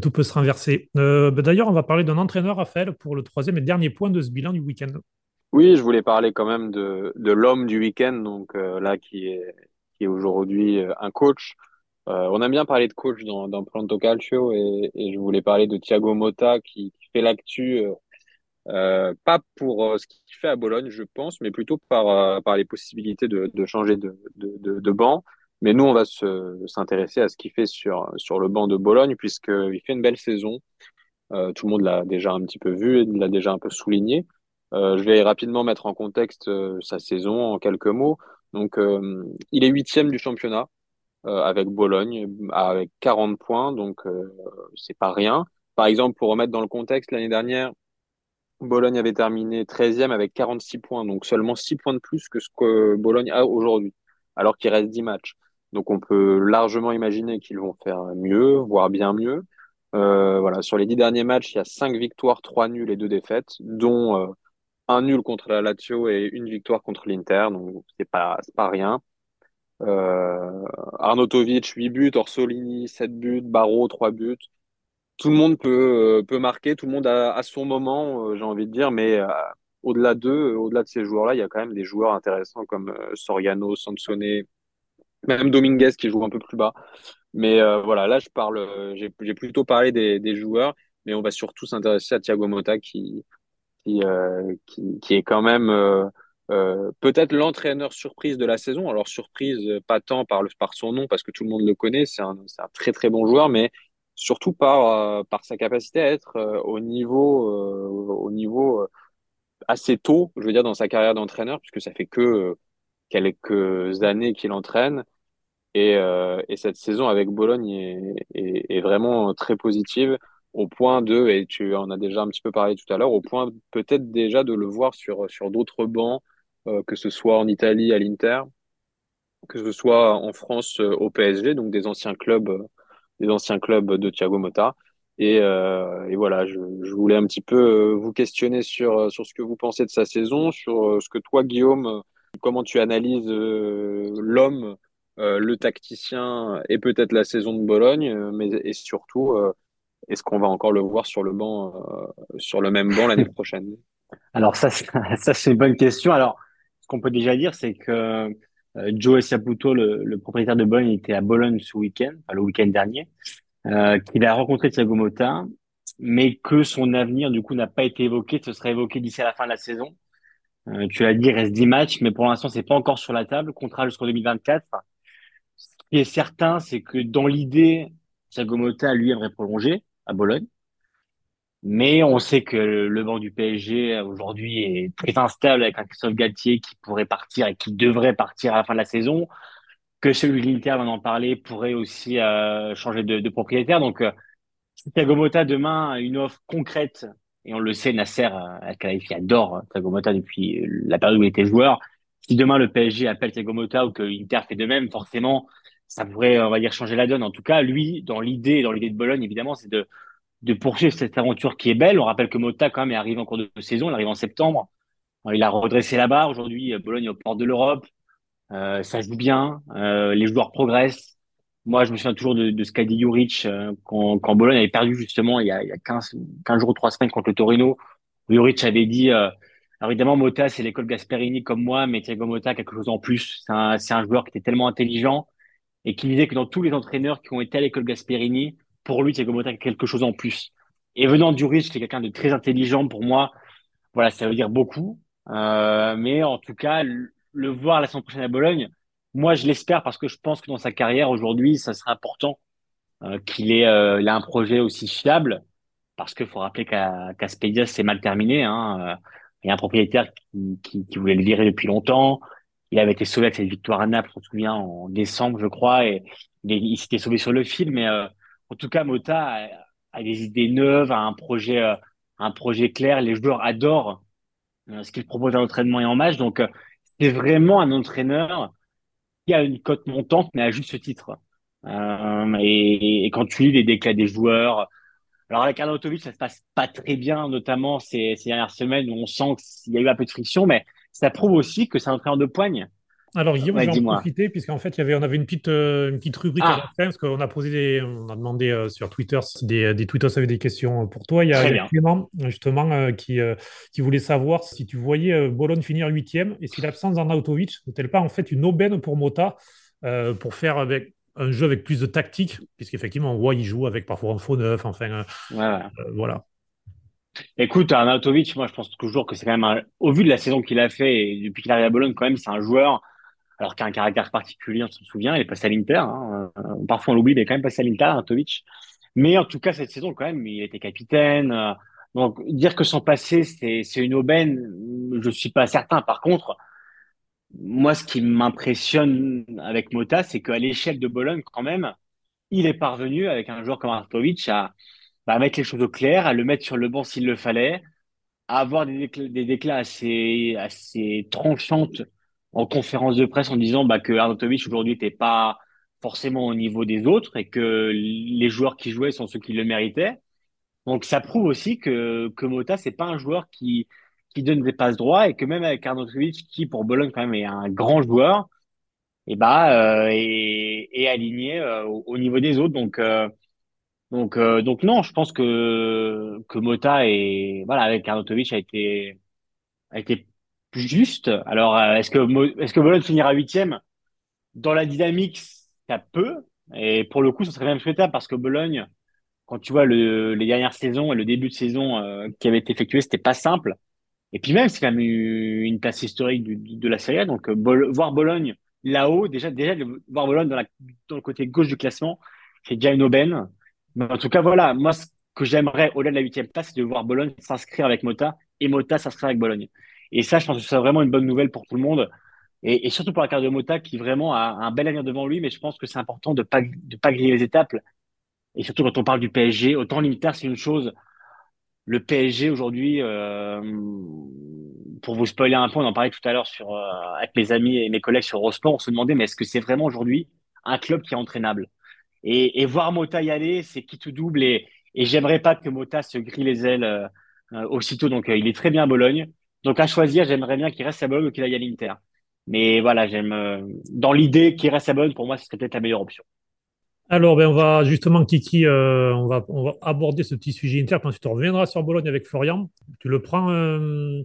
tout peut se renverser. Euh, bah, D'ailleurs, on va parler d'un entraîneur, Raphaël, pour le troisième et dernier point de ce bilan du week-end. Oui, je voulais parler quand même de, l'homme du week-end, donc euh, là, qui est, aujourd'hui euh, un coach. On a bien parlé de coach dans, dans Planto Calcio et, et, je voulais parler de Thiago Motta qui, qui fait l'actu euh, pas pour euh, ce qu'il fait à Bologne, je pense, mais plutôt par, euh, par les possibilités de, changer de, de, de, de, banc. Mais nous, on va s'intéresser à ce qu'il fait sur, sur le banc de Bologne, puisqu'il fait une belle saison. tout le monde l'a déjà un petit peu vu et l'a déjà un peu souligné. je vais rapidement mettre en contexte sa saison en quelques mots. Donc, il est huitième du championnat avec Bologne, avec 40 points, donc c'est pas rien. Par exemple, pour remettre dans le contexte, l'année dernière, Bologne avait terminé 13e avec 46 points, donc seulement 6 points de plus que ce que Bologne a aujourd'hui, alors qu'il reste 10 matchs. Donc on peut largement imaginer qu'ils vont faire mieux, voire bien mieux. Euh, sur les 10 derniers matchs, il y a 5 victoires, 3 nuls et 2 défaites, dont euh, un nul contre la Lazio et une victoire contre l'Inter, donc c'est pas, pas rien. Euh, Arnautovic, 8 buts, Orsolini, 7 buts, Barreau, 3 buts tout le monde peut, euh, peut marquer, tout le monde a, son moment, euh, j'ai envie de dire, mais euh, au-delà d'eux, au-delà de ces joueurs-là, il y a quand même des joueurs intéressants comme Soriano, Sansone, même Dominguez qui joue un peu plus bas. Mais voilà, là, je parle, j'ai plutôt parlé des, joueurs, mais on va surtout s'intéresser à Thiago Motta qui, qui, qui, est quand même peut-être l'entraîneur surprise de la saison. Alors, surprise, pas tant par, le, par son nom, parce que tout le monde le connaît, c'est un, un, très très bon joueur, mais surtout par, euh, par sa capacité à être euh, au niveau, euh, au niveau assez tôt, je veux dire, dans sa carrière d'entraîneur, puisque ça fait que quelques années qu'il entraîne. Et, et, cette saison avec Bologne est, est, vraiment très positive au point de, et tu en as déjà un petit peu parlé tout à l'heure, au point peut-être déjà de le voir sur, sur d'autres bancs, que ce soit en Italie à l'Inter, que ce soit en France au PSG, donc des anciens clubs des anciens clubs de Thiago Motta. Et, euh, et voilà, je, je, voulais un petit peu euh, vous questionner sur, euh, sur ce que vous pensez de sa saison, sur ce que toi, Guillaume, comment tu analyses l'homme, le tacticien et peut-être la saison de Bologne, mais et surtout, est-ce qu'on va encore le voir sur le banc, sur le même banc l'année prochaine? Alors ça, ça c'est une bonne question. Alors, ce qu'on peut déjà dire, c'est que Joe Saputo, le, le, propriétaire de Bologne, était à Bologne ce week-end, enfin, le week-end dernier, euh, qu'il a rencontré Thiago Motta, mais que son avenir, du coup, n'a pas été évoqué. Ce serait évoqué d'ici à la fin de la saison. Euh, tu l'as dit, il reste 10 matchs, mais pour l'instant, c'est pas encore sur la table. Contrat jusqu'en 2024. Ce qui est certain, c'est que dans l'idée, Thiago Motta, lui, aimerait prolonger à Bologne. Mais on sait que le banc du PSG aujourd'hui est très instable avec un Christophe Galtier qui pourrait partir et qui devrait partir à la fin de la saison. Que celui de l'Inter, on en parlait, pourrait aussi euh, changer de, de, propriétaire. Donc, euh, si Thiago demain a une offre concrète, et on le sait, Nasser, euh, qui adore euh, Thiago depuis la période où il était joueur, si demain le PSG appelle Thiago Motta ou que l'Inter fait de même, forcément, ça pourrait, on va dire, changer la donne. En tout cas, lui, dans l'idée, dans l'idée de Bologne, évidemment, c'est de de poursuivre cette aventure qui est belle. On rappelle que Mota, quand même, est arrivé en cours de saison. Il arrive en septembre. Il a redressé la barre. Aujourd'hui, Bologne est au port de l'Europe. Euh, ça joue bien. Euh, les joueurs progressent. Moi, je me souviens toujours de, de ce qu'a dit Juric euh, quand, quand, Bologne avait perdu justement il y a, il y a 15, 15 jours, 3 semaines contre le Torino. Juric avait dit, euh, alors évidemment, Mota, c'est l'école Gasperini comme moi, mais Thiago Mota, quelque chose en plus. C'est un, un joueur qui était tellement intelligent et qui disait que dans tous les entraîneurs qui ont été à l'école Gasperini, pour lui, Thiago Motta a quelque chose en plus. Et venant du riche, qui est quelqu'un de très intelligent pour moi, voilà, ça veut dire beaucoup. Euh, mais en tout cas, le, voir la semaine prochaine à Bologne, moi, je l'espère parce que je pense que dans sa carrière aujourd'hui, ça sera important euh, qu'il ait, euh, un projet aussi fiable. Parce qu'il faut rappeler qu'Aspedia, c'est mal terminé. Hein. Il y a un propriétaire qui, qui, qui, voulait le virer depuis longtemps. Il avait été sauvé avec cette victoire à Naples, on se souvient, en décembre, je crois, et il, il s'était sauvé sur le fil. Mais euh, en tout cas, Mota a, des idées neuves, a un projet, euh, un projet clair. Les joueurs adorent euh, ce qu'il propose à l'entraînement et en match. Donc, euh, c'est vraiment un entraîneur qui a une cote montante, mais à juste titre. Et, quand tu lis les déclats des joueurs, alors avec Arnautovic, ça se passe pas très bien, notamment ces dernières semaines où on sent qu'il y a eu un peu de friction, mais ça prouve aussi que c'est un entraîneur de poigne. Alors Guillaume, ouais, je vais en profiter puisqu'en fait, il y avait, on avait une petite, euh, une petite rubrique à la ah. fin parce qu'on a posé des, on a demandé euh, sur Twitter si des, des tweetos avaient des questions pour toi. Il y a, Clément justement euh, qui, qui voulait savoir si tu voyais Bologne finir huitième et si l'absence d'Arnautovic n'était pas en fait une aubaine pour Mota pour faire avec un jeu avec plus de tactique puisqu'effectivement on voit il joue avec parfois un faux neuf, enfin voilà. Écoute, Arnautovic, moi je pense toujours que c'est quand même au vu de la saison qu'il a fait et depuis qu'il arrive à Bologne quand même c'est un joueur alors qu'il a un caractère particulier, on se souvient, il est passé à l'Inter. Hein. Euh, parfois on l'oublie, mais quand même passé à l'Inter, Antovic. Mais en tout cas, cette saison, quand même, il était capitaine. Euh, Donc, dire que son passé, c'est, une aubaine, je suis pas certain. Par contre, moi, ce qui m'impressionne avec Mota, c'est qu'à l'échelle de Bologne, quand même, il est parvenu, avec un joueur comme Artovic, à, à mettre les choses au clair, à le mettre sur le banc s'il le fallait, à avoir des des déclats assez, assez tranchantes en conférence de presse en disant bah, que Arnautovic aujourd'hui n'était pas forcément au niveau des autres et que les joueurs qui jouaient sont ceux qui le méritaient. Donc ça prouve aussi que, que Mota, c'est pas un joueur qui, qui donne des passes droits et que même avec Arnautovic, qui pour Bologne quand même est un grand joueur, et bah, euh, est, est aligné euh, au, au, niveau des autres. Donc, euh, donc, euh, donc non, je pense que, que Mota et voilà, avec Arnautovic a été, a été juste. Alors, euh, est-ce que, est-ce que Bologne finira huitième? Dans la dynamique, ça peut. Et pour le coup, ça serait même souhaitable parce que Bologne, quand tu vois le, les dernières saisons et le début de saison euh, qui avait été effectué, c'était pas simple. Et puis même, c'est quand même une place historique de la Serie A. Donc, euh, voir Bologne là-haut, déjà, déjà, voir Bologne dans, dans le côté gauche du classement, c'est déjà une aubaine. Mais en tout cas, voilà, moi, ce que j'aimerais, au-delà de la huitième place, c'est de voir Bologne s'inscrire avec Mota et Mota s'inscrire avec Bologne. Et ça, je pense que c'est vraiment une bonne nouvelle pour tout le monde. Et, et surtout pour la carte de Mota qui vraiment a un bel avenir devant lui, mais je pense que c'est important de pas de pas griller les étapes. Et surtout quand on parle du PSG, autant l'Inter c'est une chose. Le PSG aujourd'hui, euh, pour vous spoiler un peu, on en parlait tout à l'heure sur euh, avec mes amis et mes collègues sur Eurosport, on se demandait mais est-ce que c'est vraiment aujourd'hui un club qui est entraînable? Et, et, voir Mota y aller, c'est qui tout double et, et j'aimerais pas que Mota se grille les ailes euh, aussitôt. Donc il est très bien à Bologne. Donc à choisir, j'aimerais bien qu'il reste à Bologne ou qu'il aille à l'Inter. Mais voilà, j'aime euh, dans l'idée qu'il reste à Bologne, pour moi, ce serait peut-être la meilleure option. Alors, ben, on va justement, Kiki, euh, on, va, aborder ce petit sujet Inter, puis ensuite on sur Bologne avec Florian. Tu le prends euh,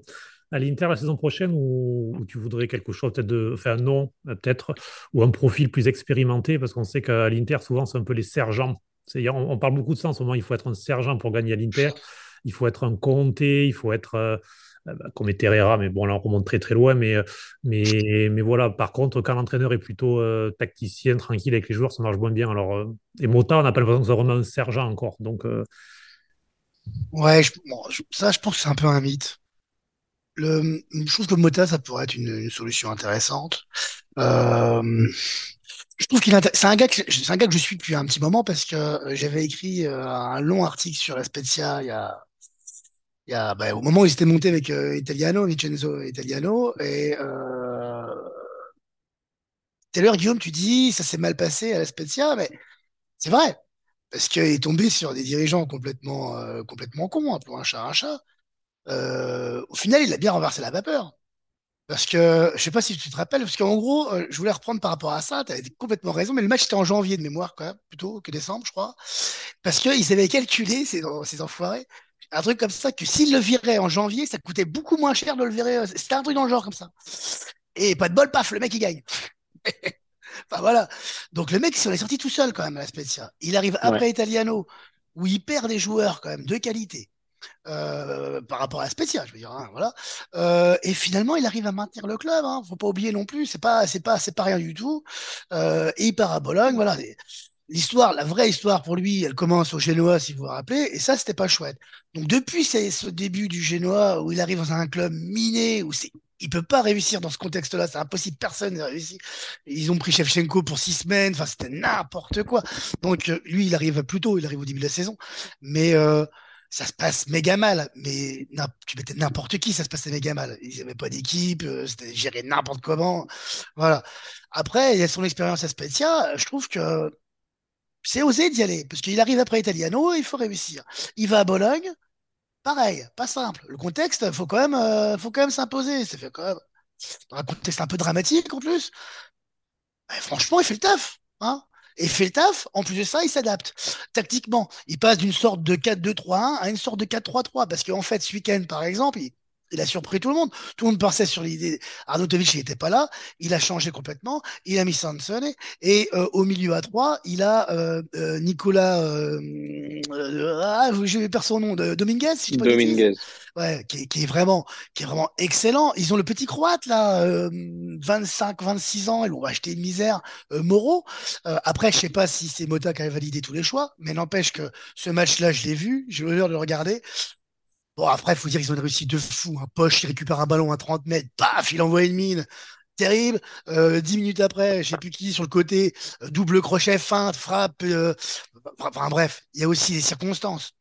à l'Inter la saison prochaine ou, tu voudrais quelque chose, peut-être de, enfin non, peut-être, ou un profil plus expérimenté, parce qu'on sait qu'à l'Inter, souvent, c'est un peu les sergents. On, on, parle beaucoup de ça en ce moment, il faut être un sergent pour gagner à l'Inter, il faut être un comté, il faut être... comme est mais bon, là, on remonte très très loin. Mais, mais, mais voilà, par contre, quand l'entraîneur est plutôt euh, tacticien, tranquille avec les joueurs, ça marche moins bien. Alors, euh, et Mota, on n'a pas l'impression que c'est vraiment un sergent encore. Donc, euh... Ouais, ça, je pense que c'est un peu un mythe. Le, je trouve que Mota, ça pourrait être une, solution intéressante. Euh, je trouve qu'il c'est un gars que c'est un gars que je suis depuis un petit moment parce que j'avais écrit un long article sur la Spezia il y a bah, au moment où ils étaient montés avec euh, Italiano, Vincenzo Italiano, et euh, tout à l'heure, Guillaume, tu dis, ça s'est mal passé à la Spezia, mais c'est vrai, parce qu'il est tombé sur des dirigeants complètement, euh, complètement cons, appelons un chat un chat. Euh, au final, il a bien renversé la vapeur. Parce que, je sais pas si tu te rappelles, parce qu'en gros, je voulais reprendre par rapport à ça, tu avais complètement raison, mais le match était en janvier de mémoire, plutôt que décembre, je crois. Parce qu'ils avaient calculé, ces enfoirés, un truc comme ça, que s'il le virait en janvier, ça coûtait beaucoup moins cher de le virer. Euh, c'était un truc dans le genre comme ça. Et pas de bol, paf, le mec il gagne. enfin voilà. Donc le mec, il s'en est sorti tout seul quand même à la Spezia. Il arrive après ouais. Italiano, où il perd des joueurs quand même de qualité. Euh, par rapport à la Spezia, je veux dire, hein, voilà. Euh, et finalement, il arrive à maintenir le club. Hein, faut pas oublier non plus, c'est pas, c'est pas, c'est pas rien du tout. Euh, et il part à Bologne, voilà l'histoire, la vraie histoire pour lui, elle commence au Génois, si vous vous rappelez, et ça, c'était pas chouette. Donc, depuis ce début du Génois, où il arrive dans un club miné, où c'est, il peut pas réussir dans ce contexte-là, c'est impossible, personne n'a réussi. Ils ont pris Shevchenko pour six semaines, enfin, c'était n'importe quoi. Donc, lui, il arrive plus tôt, il arrive au début de la saison, mais euh, ça se passe méga mal. Mais tu mettais n'importe qui, ça se passait méga mal. Ils n'avaient pas d'équipe, euh, c'était géré n'importe comment. Voilà. Après, il y a son expérience à Spezia, je trouve que c'est osé d'y aller, parce qu'il arrive après Italiano, il faut réussir. Il va à Bologne, pareil, pas simple. Le contexte, faut euh, faut quand même s'imposer. C'est un contexte un peu dramatique en plus. Franchement, il fait le taf, hein. Et il fait le taf. En plus de ça, il s'adapte tactiquement. Il passe d'une sorte de 4-2-3-1 à une sorte de 4-3-3, parce qu'en fait, ce week-end, par exemple, il il a surpris tout le monde. Tout le monde pensait sur l'idée. Arnautovic, il n'était pas là. Il a changé complètement. Il a mis Sansone. Et euh, au milieu à trois, il a euh, euh, Nicolas. Ah, je perds son nom. De, Dominguez, si je Dominguez. Ouais, qui, qui, est vraiment, qui est vraiment excellent. Ils ont le petit croate là, 25, 26 ans. Ils l'ont acheté une misère. Moreau. après, je sais pas si c'est Mota qui a validé tous les choix, mais n'empêche que ce match-là, je l'ai vu. J'ai eu l'honneur de le regarder Bon, après, il faut dire qu'ils ont une réussite de fou. Un poche, il récupère un ballon à 30 mètres, paf, il envoie une mine. Terrible. Euh, dix minutes après, je sais plus qui, sur le côté, euh, double crochet, feinte, frappe. Euh, enfin bref, il y a aussi les circonstances.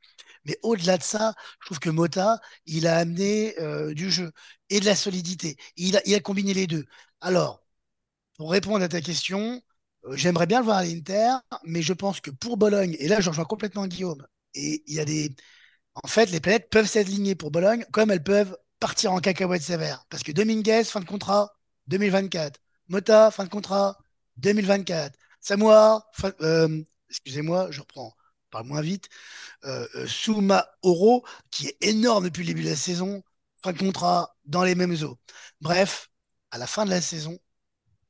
Mais au-delà de ça, je trouve que Mota, il a amené du jeu et de la solidité. Il a combiné les deux. Alors, pour répondre à ta question, j'aimerais bien le voir à l'Inter, mais je pense que pour Bologne, et là je rejoins complètement Guillaume, et il y a des, en fait, les planètes peuvent s'aligner pour Bologne comme elles peuvent partir en cacahuète sévère. Parce que Dominguez, fin de contrat, 2024. Mota, fin de contrat, 2024. Samoa, euh, excusez-moi, je reprends, parle moins vite. Euh, euh, Souma Oro, qui est énorme depuis le début de la saison, fin de contrat, dans les mêmes eaux. Bref, à la fin de la saison,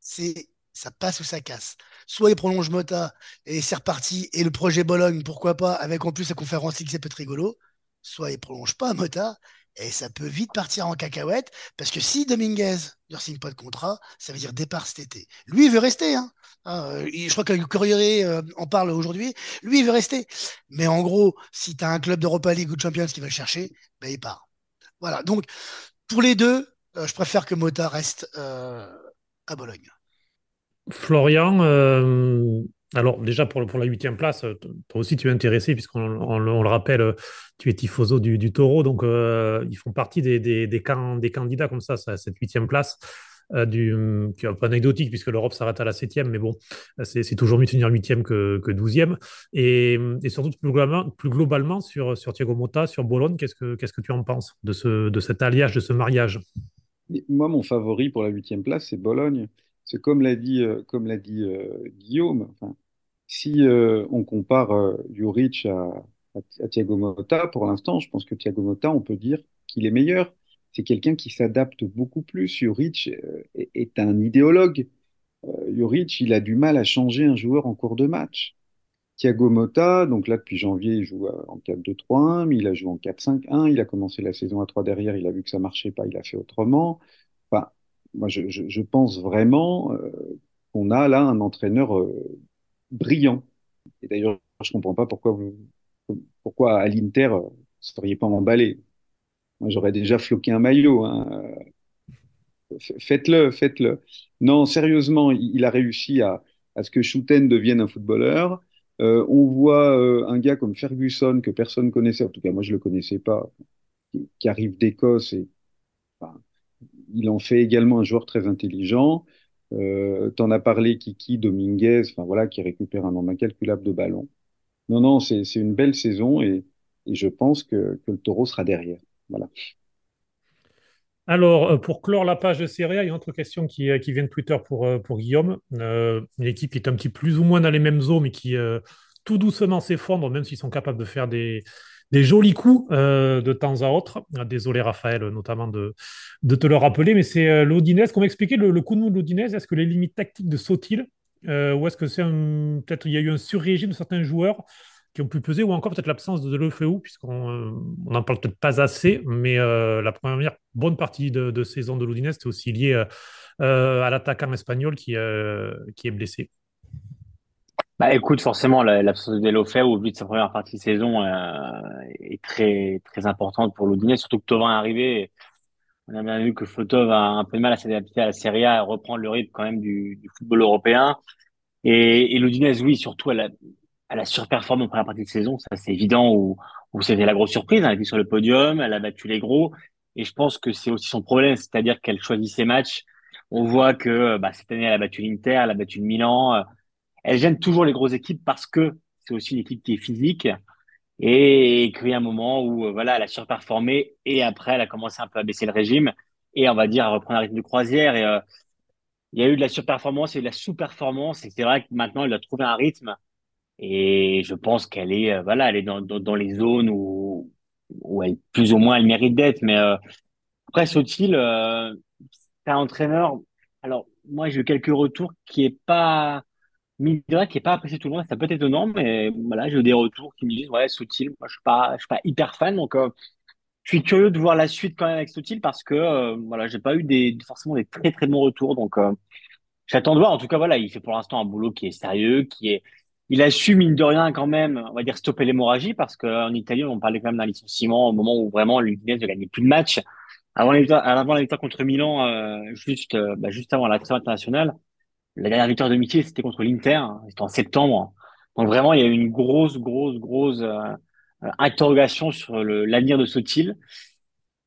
c'est ça passe ou ça casse. Soit il prolonge Mota et c'est reparti, et le projet Bologne, pourquoi pas, avec en plus la conférence League, c'est peut être rigolo soit il prolonge pas Mota, et ça peut vite partir en cacahuète, parce que si Dominguez ne signe pas de contrat, ça veut dire départ cet été. Lui, il veut rester. Hein. Ah, je crois que le Courrier euh, en parle aujourd'hui. Lui, il veut rester. Mais en gros, si tu as un club d'Europa League ou de Champions qui va le chercher, ben, il part. Voilà. Donc, pour les deux, euh, je préfère que Mota reste euh, à Bologne. Florian, alors déjà pour, la huitième place, euh, toi aussi tu es intéressé puisqu'on on, le rappelle, euh, tu es tifoso du, du taureau, donc euh, ils font partie des, des, des, candidats comme ça, cette huitième place. qui est un peu anecdotique puisque l'Europe s'arrête à la septième, mais bon, c'est toujours mieux de finir huitième que, douzième. Et, et, surtout plus globalement, sur, sur Thiago Motta, sur Bologne, qu'est-ce que, que tu en penses de, ce, de cet alliage, de ce mariage? Moi, mon favori pour la huitième place, c'est Bologne. C'est comme l'a dit, comme dit Guillaume. Si euh, on compare euh, Juric à, Thiago Motta, pour l'instant, je pense que Thiago Motta, on peut dire qu'il est meilleur. C'est quelqu'un qui s'adapte beaucoup plus. Juric euh, est, un idéologue. Juric, il a du mal à changer un joueur en cours de match. Thiago Motta, donc là depuis janvier, il joue en 4-2-3-1, mais il a joué en 4-5-1, il a commencé la saison à 3 derrière, il a vu que ça marchait pas, il a fait autrement. Enfin, moi je pense vraiment qu'on a là un entraîneur brillant. Et d'ailleurs, je comprends pas pourquoi vous, pourquoi à l'Inter, vous ne seriez pas emballé. Moi, j'aurais déjà floqué un maillot. Hein. Faites-le, faites-le. Non, sérieusement, il a réussi à, à ce que Schouten devienne un footballeur. Euh, on voit euh, un gars comme Ferguson que personne connaissait, en tout cas moi je le connaissais pas, qui, arrive d'Écosse et il en fait également un joueur très intelligent. Euh, T'en as parlé, Kiki, Dominguez, enfin voilà, qui récupère un nombre incalculable de ballons. Non, non, c'est une belle saison et, je pense que, le taureau sera derrière. Voilà. Alors, euh, pour clore la page de Serie il y a une autre question qui, euh, vient de Twitter pour, pour Guillaume. Euh, une équipe qui est un petit plus ou moins dans les mêmes eaux, mais qui tout doucement s'effondre, même s'ils sont capables de faire des, des jolis coups euh, de temps à autre. Désolé Raphaël notamment de, te le rappeler, mais c'est euh, l'Odinez. Qu'on expliqué le, le, coup de l'Odinez Est-ce que les limites tactiques de Sotil euh, ou est-ce que c'est peut-être il y a eu un sur-régime de certains joueurs qui ont pu peser ou encore peut-être l'absence de Lefeu puisqu'on euh, n'en parle peut-être pas assez, mais la première bonne partie de, saison de l'Odinez c'est aussi lié à l'attaquant espagnol qui est blessé. Bah écoute, forcément, l'absence de Delofeu au vu de sa première partie de saison euh, est très très importante pour l'Oudinez, surtout que Tovin est arrivé. On a bien vu que Flotov a un peu de mal à s'adapter à la Serie A, à reprendre le rythme quand même du, du football européen. Et, et l'Oudinez, oui, surtout, elle a, elle a surperformé en première partie de saison, ça c'est évident, où, où c'était la grosse surprise. Elle était sur le podium, elle a battu les gros. Et je pense que c'est aussi son problème, c'est-à-dire qu'elle choisit ses matchs. On voit que bah, cette année, elle a battu l'Inter, elle a battu le Milan elle gêne toujours les grosses équipes parce que c'est aussi une équipe qui est physique et qu'il y a un moment où euh, voilà, elle a surperformé et après elle a commencé un peu à baisser le régime et on va dire à reprendre un rythme de croisière et euh, il y a eu de la surperformance et de la sous-performance et c'est vrai que maintenant elle a trouvé un rythme et je pense qu'elle est euh, voilà, elle est dans, dans, les zones où où elle plus ou moins elle mérite d'être mais euh, après Sotil c'est un entraîneur. Alors moi j'ai eu quelques retours qui est pas mine qui n'est pas apprécié tout le monde, ça peut être étonnant, mais voilà, j'ai eu des retours qui me disent, ouais, Soutil, moi, je suis pas, je suis pas hyper fan, donc, euh, je suis curieux de voir la suite quand même avec Soutil parce que, euh, voilà, j'ai pas eu des, forcément des très, très bons retours, donc, euh, j'attends de voir. En tout cas, voilà, il fait pour l'instant un boulot qui est sérieux, qui est, il a su, mine de rien, quand même, on va dire, stopper l'hémorragie, parce qu'en Italie, on parlait quand même d'un licenciement au moment où vraiment l'Udinese ne gagnait plus de matchs. Avant la victoire, contre Milan, juste, bah, juste avant la internationale, la dernière victoire de Mickey, c'était contre l'Inter, c'était en septembre. Donc vraiment, il y a eu une grosse, grosse, grosse euh, interrogation sur l'avenir de Sotil.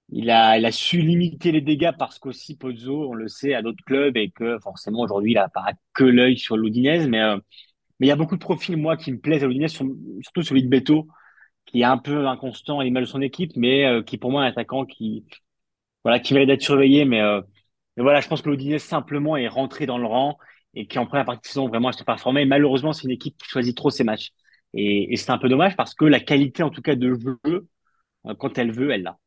Il a, su limiter les dégâts parce qu'aussi Pozzo, on le sait, à d'autres clubs et que forcément aujourd'hui, il a pas que l'œil sur mais euh, mais il y a beaucoup de profils moi qui me plaisent à l'Udinese, surtout celui de Beto, qui est un peu inconstant à l'image de son équipe, mais euh, qui pour moi est un attaquant qui voilà qui mérite d'être surveillé, mais, euh, voilà, je pense que l'Udinese simplement est rentré dans le rang et qui en première partie de saison vraiment pas performé. malheureusement, c'est une équipe qui choisit trop ses matchs et, c'est un peu dommage parce que la qualité en tout cas de jeu, quand elle veut, elle l'a.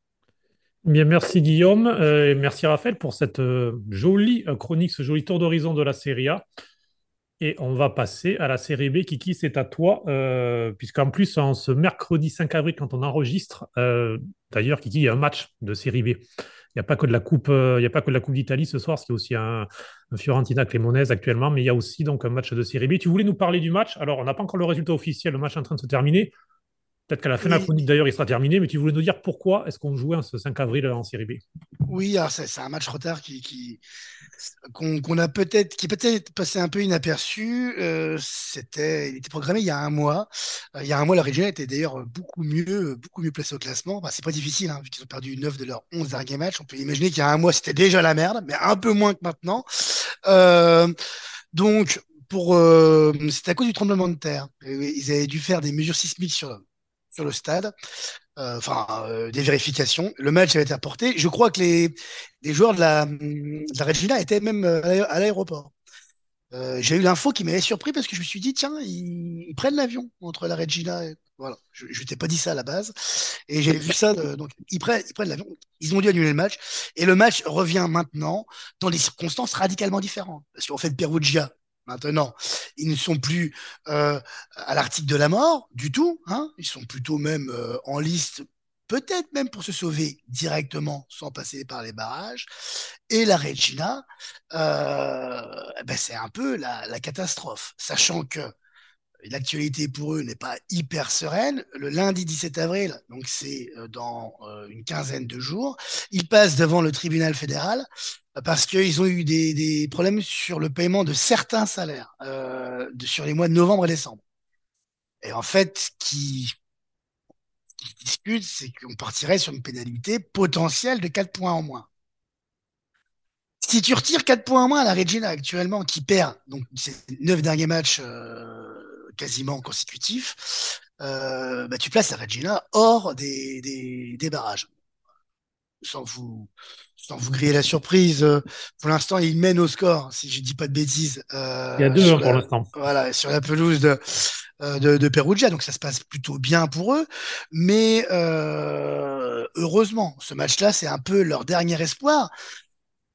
Bien, merci Guillaume euh, et merci Raphaël pour cette euh, jolie euh, chronique, ce joli tour d'horizon de la Série A. Et on va passer à la série B. Kiki, c'est à toi, puisqu'en plus, en ce mercredi 5 avril, quand on enregistre, d'ailleurs, Kiki, il y a un match de série B. Il n'y a pas que de la Coupe, il n'y a pas que la Coupe d'Italie ce soir, c'est aussi un, Fiorentina Cremonese actuellement, mais il y a aussi donc un match de série B. Tu voulais nous parler du match? Alors, on n'a pas encore le résultat officiel, le match est en train de se terminer. Peut-être qu'à la fin de la chronique, d'ailleurs, il sera terminé, mais tu voulais nous dire pourquoi est-ce qu'on jouait ce 5 avril en série B? Oui, c'est un match retard qui, qui qu'on a peut-être qui peut-être passé un peu inaperçu. Euh, c'était, il était programmé il y a un mois. Euh, il y a un mois, la région était d'ailleurs beaucoup mieux, beaucoup mieux placée au classement. c'est pas difficile, hein, vu qu'ils ont perdu 9 de leurs 11 derniers matchs. On peut imaginer qu'il y a un mois, c'était déjà la merde, mais un peu moins que maintenant. Euh, donc, pour, c'était à cause du tremblement de terre. Ils avaient dû faire des mesures sismiques sur sur le stade, euh, enfin euh, des vérifications. Le match avait été reporté. Je crois que les, joueurs de la, de Regina étaient même euh, à l'aéroport. j'ai eu l'info qui m'avait surpris parce que je me suis dit, tiens, ils, prennent l'avion entre la Regina et. Voilà, je ne t'ai pas dit ça à la base. Et j'ai vu ça. donc, ils prennent, ils prennent l'avion. Ils ont dû annuler le match. Et le match revient maintenant dans des circonstances radicalement différentes. Parce qu'en fait, Perugia Maintenant, ils ne sont plus euh, à l'article de la mort du tout. Hein. Ils sont plutôt même euh, en liste, peut-être même pour se sauver directement sans passer par les barrages. Et la Regina, euh, ben c'est un peu la, catastrophe, sachant que l'actualité pour eux n'est pas hyper sereine. Le lundi 17 avril, donc c'est dans une quinzaine de jours, ils passent devant le tribunal fédéral parce qu'ils ont eu des, problèmes sur le paiement de certains salaires euh, sur les mois de novembre et décembre. Et en fait, ce qui, discute, c'est qu'on partirait sur une pénalité potentielle de 4 points en moins. Si tu retires 4 points en moins à la Regina actuellement, qui perd donc ses 9 derniers matchs euh, quasiment consécutifs, euh, bah, tu places la Regina hors des, des barrages. Sans vous, sans vous griller la surprise, euh, pour l'instant, il mène au score, si je dis pas de bêtises. Euh, il y a deux pour l'instant. Voilà, sur la pelouse de, de, de, Perugia, donc ça se passe plutôt bien pour eux. Mais heureusement, ce match-là, c'est un peu leur dernier espoir.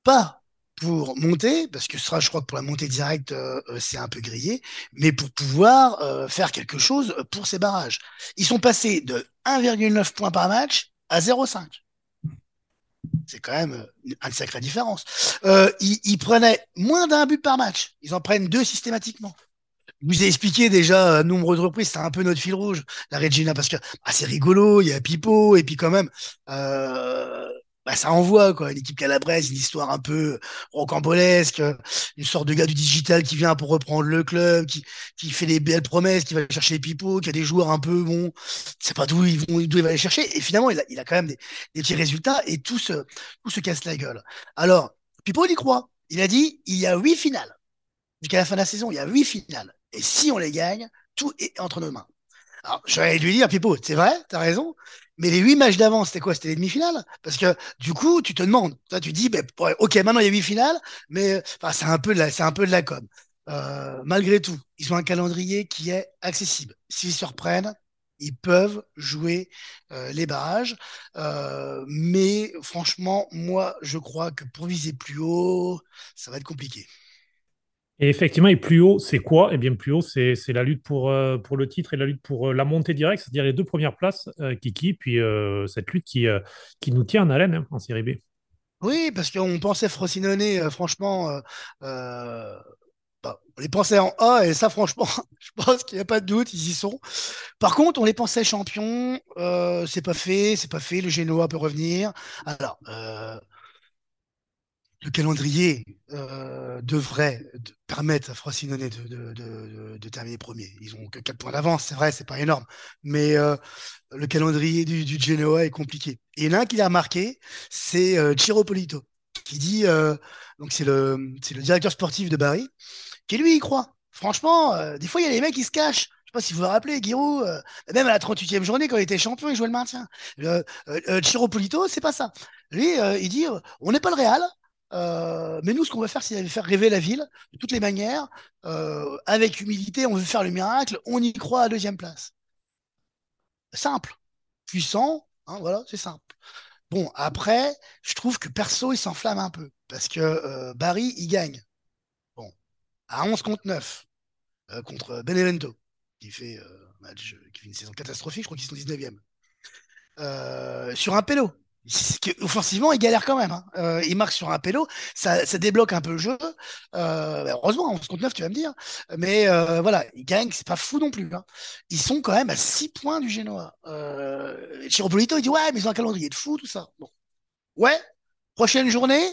Pas pour monter, parce que sera, je crois que pour la montée directe, c'est un peu grillé, mais pour pouvoir faire quelque chose pour ces barrages. Ils sont passés de 1,9 points par match à 0,5. C'est quand même euh, une, sacrée différence. Euh, ils, prenaient moins d'un but par match. Ils en prennent deux systématiquement. Je vous ai expliqué déjà à nombreuses reprises, c'est un peu notre fil rouge, la Regina, parce que bah, c'est rigolo, il y a Pipo, et puis quand même, euh, bah, ça envoie quoi. L'équipe calabraise, une histoire un peu rocambolesque, une sorte de gars du digital qui vient pour reprendre le club, qui, qui fait des belles promesses, qui va chercher les pipots, qui a des joueurs un peu bon, c'est pas d'où ils vont, d'où il va aller chercher. Et finalement, il a, il a quand même des, des, petits résultats et tout se, tout se casse la gueule. Alors, Pipo, il y croit. Il a dit, il y a huit finales. Jusqu'à la fin de la saison, il y a huit finales. Et si on les gagne, tout est entre nos mains. Alors, je vais lui dire, Pipo, c'est vrai, t'as raison, mais les huit matchs d'avant, c'était quoi? C'était les demi-finales? Parce que du coup, tu te demandes, toi, tu dis, ben, ok, maintenant il y a huit finales, mais c'est un peu de la, c'est un peu de la com. Euh, malgré tout, ils ont un calendrier qui est accessible. S'ils se reprennent, ils peuvent jouer euh, les barrages. Euh, mais franchement, moi, je crois que pour viser plus haut, ça va être compliqué. Et effectivement, et plus haut, c'est quoi? Eh bien, plus haut, c'est la lutte pour, euh, pour le titre et la lutte pour euh, la montée directe, c'est-à-dire les deux premières places, euh, Kiki, puis cette lutte qui, qui nous tient en haleine hein, en Série B. Oui, parce qu'on pensait Frosinone, franchement, bah, on les pensait en A, et ça, franchement, je pense qu'il n'y a pas de doute, ils y sont. Par contre, on les pensait champions, euh, c'est pas fait, c'est pas fait, le Genoa peut revenir. Alors, euh, le calendrier euh, devrait permettre à Frosinone de, de, terminer premier. Ils ont que 4 points d'avance, c'est vrai, c'est pas énorme. Mais euh, le calendrier du, Genoa est compliqué. Et l'un qui l'a remarqué, c'est euh, Polito, qui dit, euh, donc c'est le, directeur sportif de Bari, qui lui y croit. Franchement, euh, des fois, il y a des mecs qui se cachent. Je sais pas si vous vous rappelez, Giroud, euh, même à la 38e journée, quand il était champion, il jouait le maintien. Le, Ciro Polito, c'est pas ça. Lui, il dit, on n'est pas le Real, euh, mais nous, ce qu'on va faire, c'est faire rêver la ville de toutes les manières. Euh, avec humilité, on veut faire le miracle. On y croit à deuxième place. Simple, puissant, hein, voilà, c'est simple. Bon, après, je trouve que perso, il s'enflamme un peu parce que euh, Barry, il gagne. Bon, à 11 contre 9 contre Benevento, qui fait, match, qui fait une saison catastrophique, je crois qu'ils sont 19e. sur un pélo, offensivement, il galère quand même. Hein. Euh, il marque sur un pélo, ça, débloque un peu le jeu. Euh, heureusement, on se compte 9, tu vas me dire. Mais euh, voilà, il gagne, c'est pas fou non plus. Hein. Ils sont quand même à 6 points du Genoa. Euh, Chiropolito, il dit Ouais, mais ils ont un calendrier de fou, tout ça. Bon. Ouais, prochaine journée,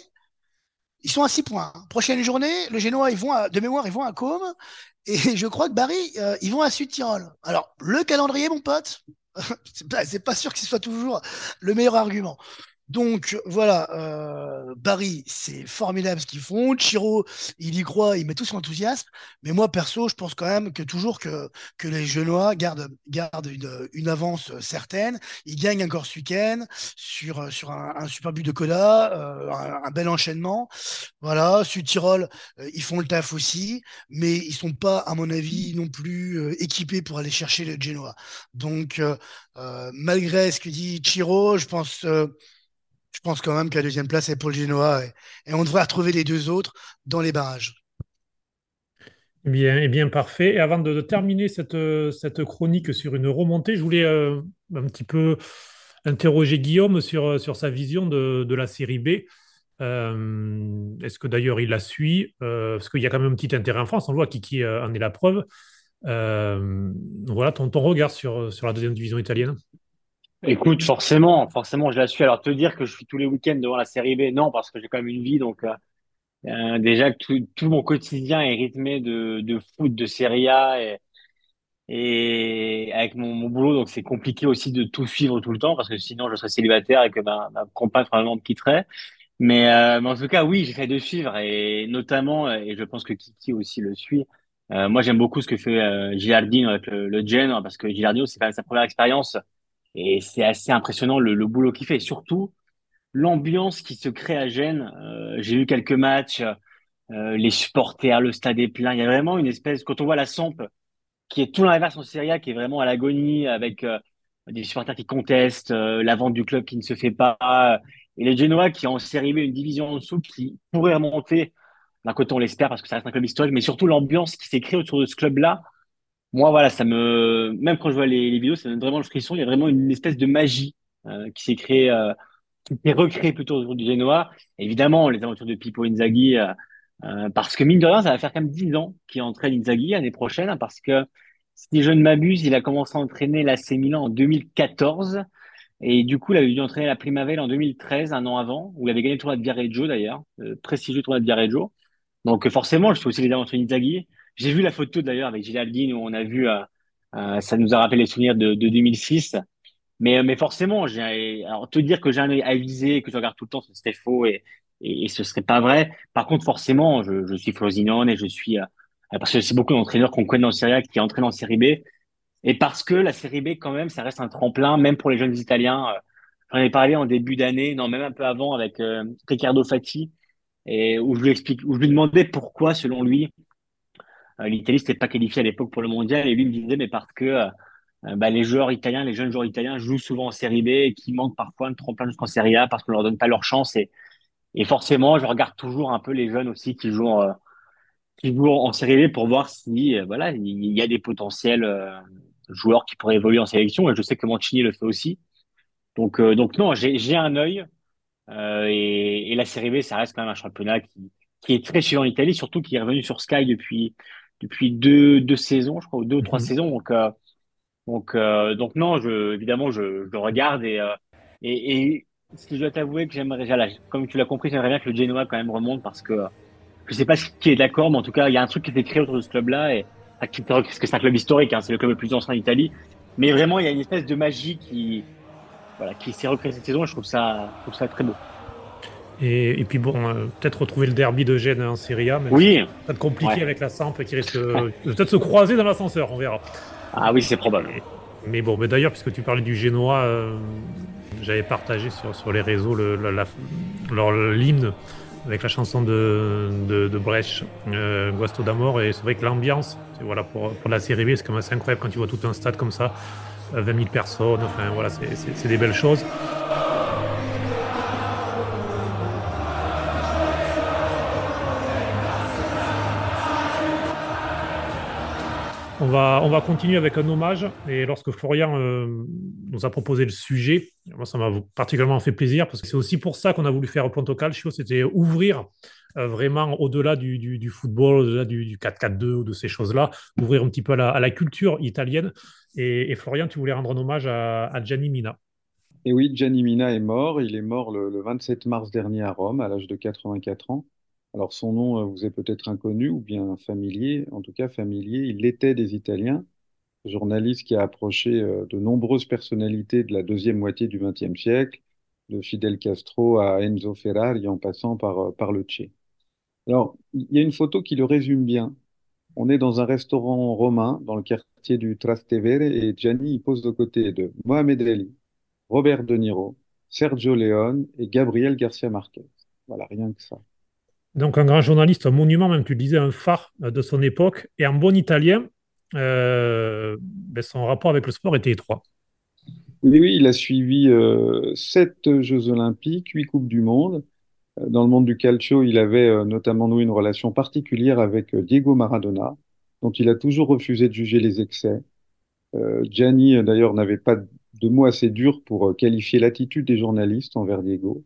ils sont à 6 points. Prochaine journée, le Genoa, ils vont à, de mémoire, ils vont à Côme. Et je crois que Barry, euh, ils vont à Sud-Tirol. Alors, le calendrier, mon pote, c'est pas, sûr que ce soit toujours le meilleur argument. Donc voilà, euh, Barry, c'est formidable ce qu'ils font. Chiro, il y croit, il met tout son enthousiasme. Mais moi, perso, je pense quand même que toujours que, les Genois gardent, une, avance certaine. Ils gagnent encore ce week-end sur, un, super but de Coda, euh, un, bel enchaînement. Voilà, Sud-Tirol, euh, ils font le taf aussi, mais ils sont pas, à mon avis, non plus équipés pour aller chercher le Genoa. Donc, malgré ce que dit Chiro, je pense je pense quand même que la deuxième place est pour le Genoa et, on devrait retrouver les deux autres dans les barrages. Bien, et bien parfait. Et avant de, terminer cette, cette, chronique sur une remontée, je voulais euh, un petit peu interroger Guillaume sur, sur sa vision de, de la série B. Euh, est-ce que d'ailleurs il la suit? Euh, Parce qu'il y a quand même un petit intérêt en France, on voit qui en est la preuve. voilà ton, ton regard sur, sur la deuxième division italienne. Écoute, forcément, forcément, je la suis. Alors, te dire que je suis tous les week-ends devant la série B, non, parce que j'ai quand même une vie. Donc, euh, euh, déjà, tout, tout mon quotidien est rythmé de, de foot, de série A et, et avec mon, mon boulot. Donc, c'est compliqué aussi de tout suivre tout le temps parce que sinon, je serais célibataire et que ma, ma compagne probablement me quitterait. Mais, euh, mais en tout cas, oui, j'essaie de suivre et notamment, et je pense que Kiki aussi le suit. Euh, moi, j'aime beaucoup ce que fait euh, Gilardino avec le, le Gen parce que Gilardino, c'est quand même sa première expérience et c'est assez impressionnant le, le boulot qu'il fait. Et surtout, l'ambiance qui se crée à Gênes. Euh, j'ai eu quelques matchs, euh, les supporters, le stade est plein. Il y a vraiment une espèce, quand on voit la Samp, qui est tout l'inverse en Serie A, qui est vraiment à l'agonie, avec euh, des supporters qui contestent, la vente du club qui ne se fait pas, et les Genoa qui ont en Série B une division en dessous qui pourrait remonter. D'un côté, on l'espère parce que ça reste un club historique, mais surtout l'ambiance qui s'est créée autour de ce club-là moi, voilà, ça me, même quand je vois les, vidéos, ça donne vraiment le frisson. Il y a vraiment une espèce de magie euh, qui s'est créée, euh, qui s'est recréée plutôt autour du Genoa. Évidemment, les aventures de Pippo Inzaghi, euh, parce que mine de rien, ça va faire quand même 10 ans qu'il entraîne Inzaghi l'année prochaine, hein, parce que si je ne m'abuse, il a commencé à entraîner l'AC Milan en 2014. Et du coup, il a dû entraîner la Primavera en 2013, un an avant, où il avait gagné le tournoi de Viareggio d'ailleurs, le prestigieux tournoi de Viareggio. Donc forcément, je fais aussi les aventures d'Inzaghi. J'ai vu la photo d'ailleurs avec Gilaldine où on a vu, euh, euh, ça nous a rappelé les souvenirs de, de 2006. Mais, mais forcément, alors te dire que j'ai un œil avisé, que je regarde tout le temps, ce serait faux et, et, et ce serait pas vrai. Par contre, forcément, je, suis Frosinone et je suis, euh, parce que c'est beaucoup d'entraîneurs qu'on connaît en Serie A qui entraînent en Série B. Et parce que la Série B, quand même, ça reste un tremplin, même pour les jeunes Italiens. Euh, j'en ai parlé en début d'année, non, même un peu avant avec euh, Riccardo Fati, et où je lui explique, où je lui demandais pourquoi, selon lui, euh, L'Italie n'était pas qualifiée à l'époque pour le mondial et lui me disait mais parce que euh, euh, bah, les joueurs italiens, les jeunes joueurs italiens jouent souvent en Série B et qui manquent parfois de tremplin jusqu'en Série A parce qu'on leur donne pas leur chance et, et forcément je regarde toujours un peu les jeunes aussi qui jouent qui jouent en Série B pour voir si voilà il y a des potentiels joueurs qui pourraient évoluer en sélection et je sais que Mancini le fait aussi. Donc donc non j'ai un œil et, et la Série B ça reste quand même un championnat qui qui est très suivi en Italie, surtout qui est revenu sur Sky depuis, depuis deux, deux saisons, je crois, ou deux ou trois Mhm. saisons. Donc, euh, donc, euh, donc non, je, évidemment, je, je regarde et, euh, et, et si je dois t'avouer que j'aimerais, comme tu l'as compris, j'aimerais bien que le Genoa quand même remonte parce que euh, je sais pas si- qui est d'accord, mais en tout cas, il y a un truc qui a été créé autour de ce club-là et parce que c'est un club historique, hein, c'est le club le plus ancien d'Italie. Mais vraiment, il y a une espèce de magie qui, voilà, qui s'est recréée cette saison et je trouve ça, je trouve ça très beau. Et, et puis bon, euh, peut-être retrouver le derby de Gênes en Serie A, si Oui, peut-être compliqué Ouais. avec la Samp qui risque de peut-être se croiser dans l'ascenseur, on verra. ah oui, c'est probable. Mais bon, mais d'ailleurs, puisque tu parlais du Génois, euh, j'avais partagé sur, sur les réseaux le, la- la- leur l'hymne avec la chanson de, de, de Brecht, euh, Guasto d'Amor, et c'est vrai que l'ambiance, voilà, pour, pour la série B, c'est quand même assez incroyable quand tu vois tout un stade comme ça, euh, 20 000 personnes, enfin voilà, c'est des belles choses. On va, on va continuer avec un hommage. Et lorsque Florian euh, nous a proposé le sujet, moi, ça m'a particulièrement fait plaisir parce que c'est aussi pour ça qu'on a voulu faire Ponto Calcio, c'était ouvrir euh, vraiment au-delà du, du- football, au-delà du, du 4-4-2 ou de ces choses-là, ouvrir un petit peu à la, à la culture italienne. Et, Florian, tu voulais rendre un hommage à, à Gianni Mina. Et oui, Gianni Mina est mort. Il est mort le, le 27 mars dernier à Rome, à l'âge de 84 ans. Alors son nom euh, vous est peut-être inconnu ou bien familier. En tout cas, familier, il l'était des Italiens. Journaliste qui a approché euh, de nombreuses personnalités de la deuxième moitié du XXe siècle, de Fidel Castro à Enzo Ferrari, en passant par, euh, par le Che. Alors, il y a une photo qui le résume bien. On est dans un restaurant romain dans le quartier du Trastevere et Gianni il pose aux côtés de Mohamed Ali, Robert De Niro, Sergio Leone et Gabriel Garcia Marquez. Voilà, rien que ça. Donc un grand journaliste, un monument, même tu le disais, un phare euh, de son époque. Et en bon italien, euh, ben, son rapport avec le sport était étroit. Oui, oui, il a suivi euh, sept Jeux Olympiques, huit Coupes du Monde. Dans le monde du calcio, il avait notamment noué une relation particulière avec Diego Maradona, dont il a toujours refusé de juger les excès. Gianni, d'ailleurs, n'avait pas de mots assez durs pour qualifier l'attitude des journalistes envers Diego.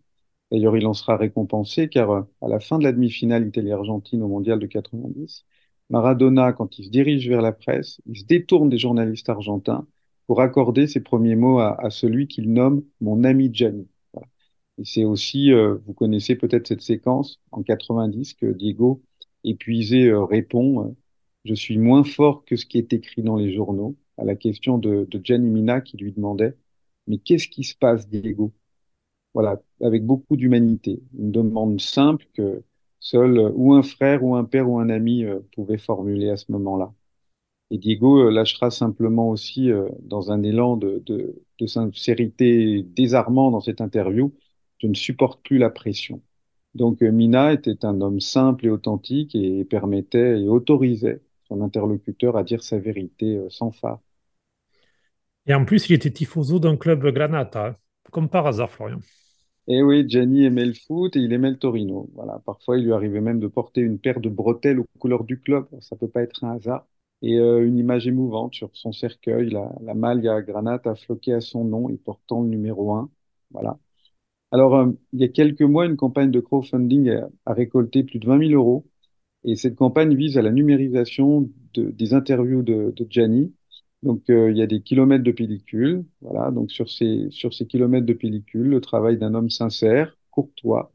D'ailleurs, il en sera récompensé car euh, à la fin de la demi-finale Italie-Argentine au Mondial de 90, Maradona, quand il se dirige vers la presse, il se détourne des journalistes argentins pour accorder ses premiers mots à, celui qu'il nomme mon ami Gianni. Et c'est aussi, euh, vous connaissez peut-être cette séquence en 90 que Diego, épuisé, euh, répond Je suis moins fort que ce qui est écrit dans les journaux à la question de, de Gianni Mina qui lui demandait Mais qu'est-ce qui se passe, Diego? Voilà, avec beaucoup d'humanité. Une demande simple que seul euh, ou un frère ou un père ou un ami euh, pouvait formuler à ce moment-là. Et Diego euh, lâchera simplement aussi, dans un élan de, sincérité désarmant dans cette interview, je ne supporte plus la pression. Donc Mina était un homme simple et authentique et permettait et autorisait son interlocuteur à dire sa vérité sans phare. Et en plus, il était tifoso d'un club Granata, comme par hasard, Florian. Et oui, Gianni aimait le foot et il aimait le Torino. Voilà, parfois il lui arrivait même de porter une paire de bretelles aux couleurs du club. Ça peut pas être un hasard. Et euh, une image émouvante sur son cercueil, la, la Maglia Granata floquée à son nom et portant le numéro 1. Voilà. Alors, euh, il y a quelques mois, une campagne de crowdfunding a, a récolté plus de 20 000 euros. Et cette campagne vise à la numérisation de, des interviews de, de. Donc, euh, il y a des kilomètres de pellicules. Voilà. Donc, sur ces, sur ces kilomètres de pellicules, le travail d'un homme sincère, courtois,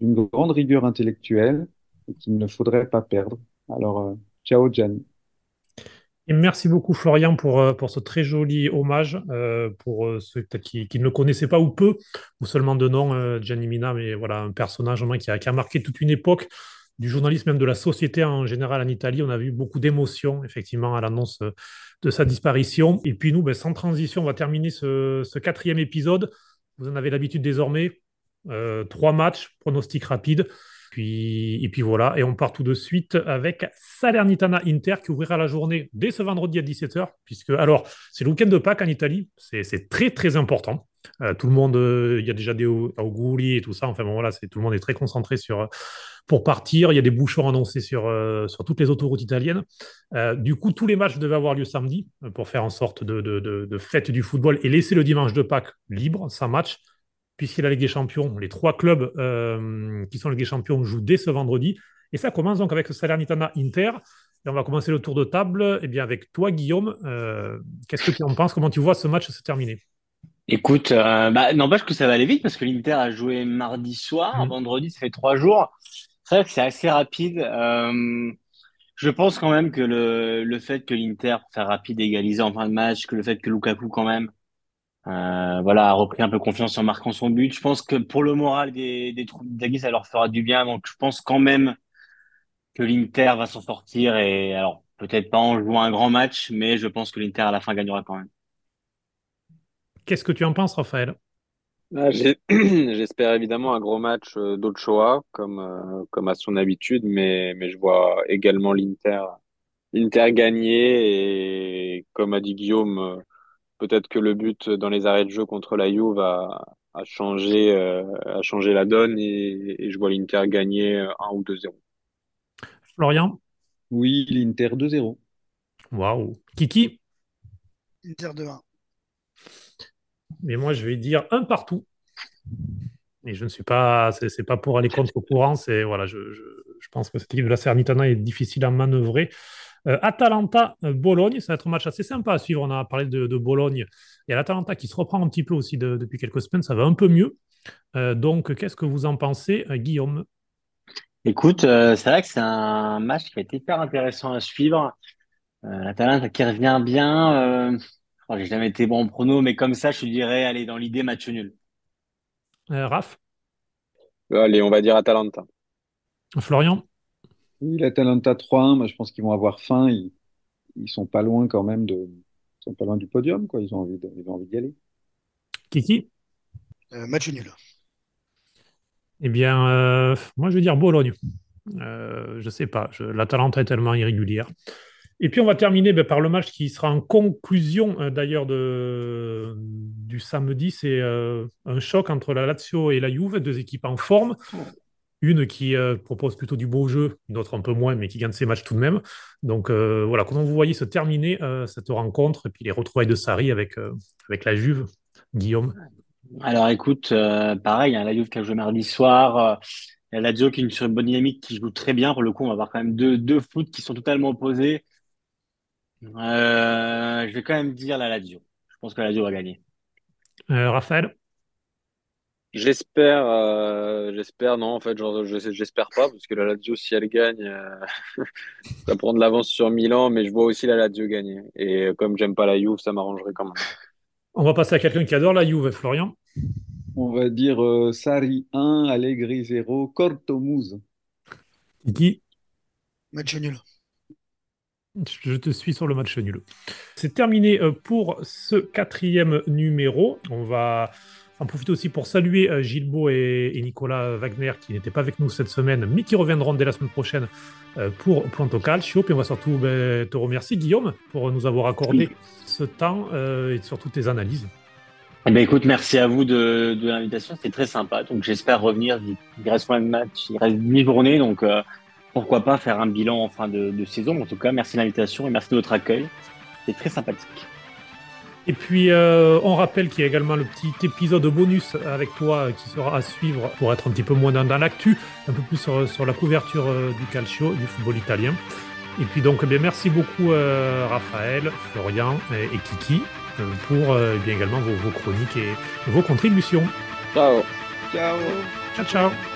d'une grande rigueur intellectuelle et qu'il ne faudrait pas perdre. Alors, euh, ciao Gianni. Et merci beaucoup, Florian, pour, euh, pour ce très joli hommage pour ceux qui, ne le connaissaient pas ou peu, ou seulement de nom, Gianni Mina, mais voilà, un personnage qui qui a marqué toute une époque du journalisme, même de la société en général en Italie. On a vu beaucoup d'émotions, effectivement, à l'annonce euh, de sa disparition. Et puis nous, ben, sans transition, on va terminer ce, quatrième épisode. Vous en avez l'habitude désormais. Euh, trois matchs, pronostic rapide. Puis, et puis voilà, et on part tout de suite avec Salernitana Inter qui ouvrira la journée dès ce vendredi à 17h, puisque alors c'est le week-end de Pâques en Italie, c'est très très important. Euh, tout le monde, euh, il y a déjà des auguri et tout ça, enfin bon voilà, tout le monde est très concentré sur pour partir. Il y a des bouchons annoncés sur, euh, sur toutes les autoroutes italiennes. Euh, du coup, tous les matchs devaient avoir lieu samedi pour faire en sorte de, de, de, de fête du football et laisser le dimanche de Pâques libre, sans match puisqu'il y a la Ligue des Champions, les trois clubs euh, qui sont la Ligue des Champions jouent dès ce vendredi. Et ça commence donc avec Salernitana Inter. Et on va commencer le tour de table eh bien, avec toi, Guillaume. Euh, qu'est-ce que tu en penses? Comment tu vois ce match se terminer? Écoute, euh, bah, n'empêche que ça va aller vite parce que l'Inter a joué mardi soir, Mm. vendredi, ça fait trois jours. C'est vrai que c'est assez rapide. Euh, je pense quand même que le, le fait que l'Inter, pour faire rapide, égalisé en fin de match, que le fait que Lukaku quand même, euh, voilà, a repris un peu confiance en marquant son but. Je pense que pour le moral des, des troupes ça leur fera du bien. Donc, je pense quand même que l'Inter va s'en sortir et alors, peut-être pas en jouant un grand match, mais je pense que l'Inter à la fin gagnera quand même. Qu'est-ce que tu en penses, Raphaël? Ah, j'ai- J'espère évidemment un gros match euh, d'Ochoa, comme, euh, comme à son habitude, mais, mais je vois également l'Inter l'Inter gagner et comme a dit Guillaume, euh, peut-être que le but dans les arrêts de jeu contre la Juve a, a changé, euh, a changé la donne et, et je vois l'Inter gagner euh, 1 ou 2-0. Florian? Oui, l'Inter 2-0. Waouh Kiki? Inter de 1. Mais moi, je vais dire un partout. Et je ne suis pas, c'est pas pour aller contre le courant, c'est voilà, je, je, pense que cette équipe de la Salernitana est difficile à manœuvrer. Euh, Atalanta, euh, ça va être un match assez sympa à suivre. On a parlé de, Bologne. Il y a l'Atalanta qui se reprend un petit peu aussi de- depuis quelques semaines, ça va un peu mieux. Euh, donc, qu'est-ce que vous en pensez, Guillaume? Écoute, c'est vrai que c'est un match qui va être hyper intéressant à suivre. L'Atalanta qui revient bien. Oh, j'ai jamais été bon en prono, mais comme ça, je te dirais, allez, dans l'idée, match nul. Euh, Raph? Allez, on va dire Atalanta. Florian? Oui, l'Atalanta 3-1, moi, je pense qu'ils vont avoir faim. Ils, ils sont pas loin quand même de, ils sont pas loin du podium, quoi. Ils ont envie de, ils ont envie d'y aller. Kiki? Euh, match nul. Eh bien, euh, moi, je vais dire Bologne. Euh, je sais pas, je, l'Atalanta est tellement irrégulière. Et puis, on va terminer ben, par le match qui sera en conclusion, euh, d'ailleurs, de, du samedi. C'est euh, un choc entre la Lazio et la Juve, deux équipes en forme. Une qui euh, propose plutôt du beau jeu, une autre un peu moins, mais qui gagne ses matchs tout de même. Donc voilà, comment vous voyez se terminer cette rencontre et puis les retrouvailles de Sarri avec, avec la Juve, Guillaume? Alors écoute, pareil, hein, la Juve qui a joué mardi soir, la Lazio qui est sur une bonne dynamique, qui joue très bien. Pour le coup, on va avoir quand même deux, deux foot qui sont totalement opposés. Euh, je vais quand même dire la Lazio. Je pense que la Lazio va gagner. Euh, Raphaël? J'espère, euh, j'espère, non, en fait, genre, je, j'espère pas, parce que la Lazio, si elle gagne, euh, ça prend de l'avance sur Milan, mais je vois aussi la Lazio gagner. Et comme j'aime pas la Juve, ça m'arrangerait quand même. On va passer à quelqu'un qui adore la Juve, Florian. On va dire euh, Sarri 1, Allegri 0, Cortomouze. Kiki? Match nul. Je te suis sur le match nul. C'est terminé euh, pour ce quatrième numéro. On va en profiter aussi pour saluer euh, Gilbo et, Nicolas Wagner qui n'étaient pas avec nous cette semaine, mais qui reviendront dès la semaine prochaine euh, pour Planto Calcio. Puis on va surtout ben, te remercier, Guillaume, pour nous avoir accordé ce temps et surtout tes analyses. Eh ben, écoute, merci à vous de, de l'invitation, c'était très sympa. Donc j'espère revenir. Il reste moins de matchs, il reste demi journée, donc euh, pourquoi pas faire un bilan en fin de, de saison. En tout cas, merci de l'invitation et merci de votre accueil. C'était très sympathique. Et puis, euh, on rappelle qu'il y a également le petit épisode bonus avec toi qui sera à suivre pour être un petit peu moins dans, dans l'actu, un peu plus sur, sur la couverture euh, du calcio, du football italien. Et puis donc, eh bien, merci beaucoup euh, Raphaël, Florian et, et Kiki euh, pour euh, eh bien également vos, vos chroniques et vos contributions. Ciao! Ciao! Ciao, ciao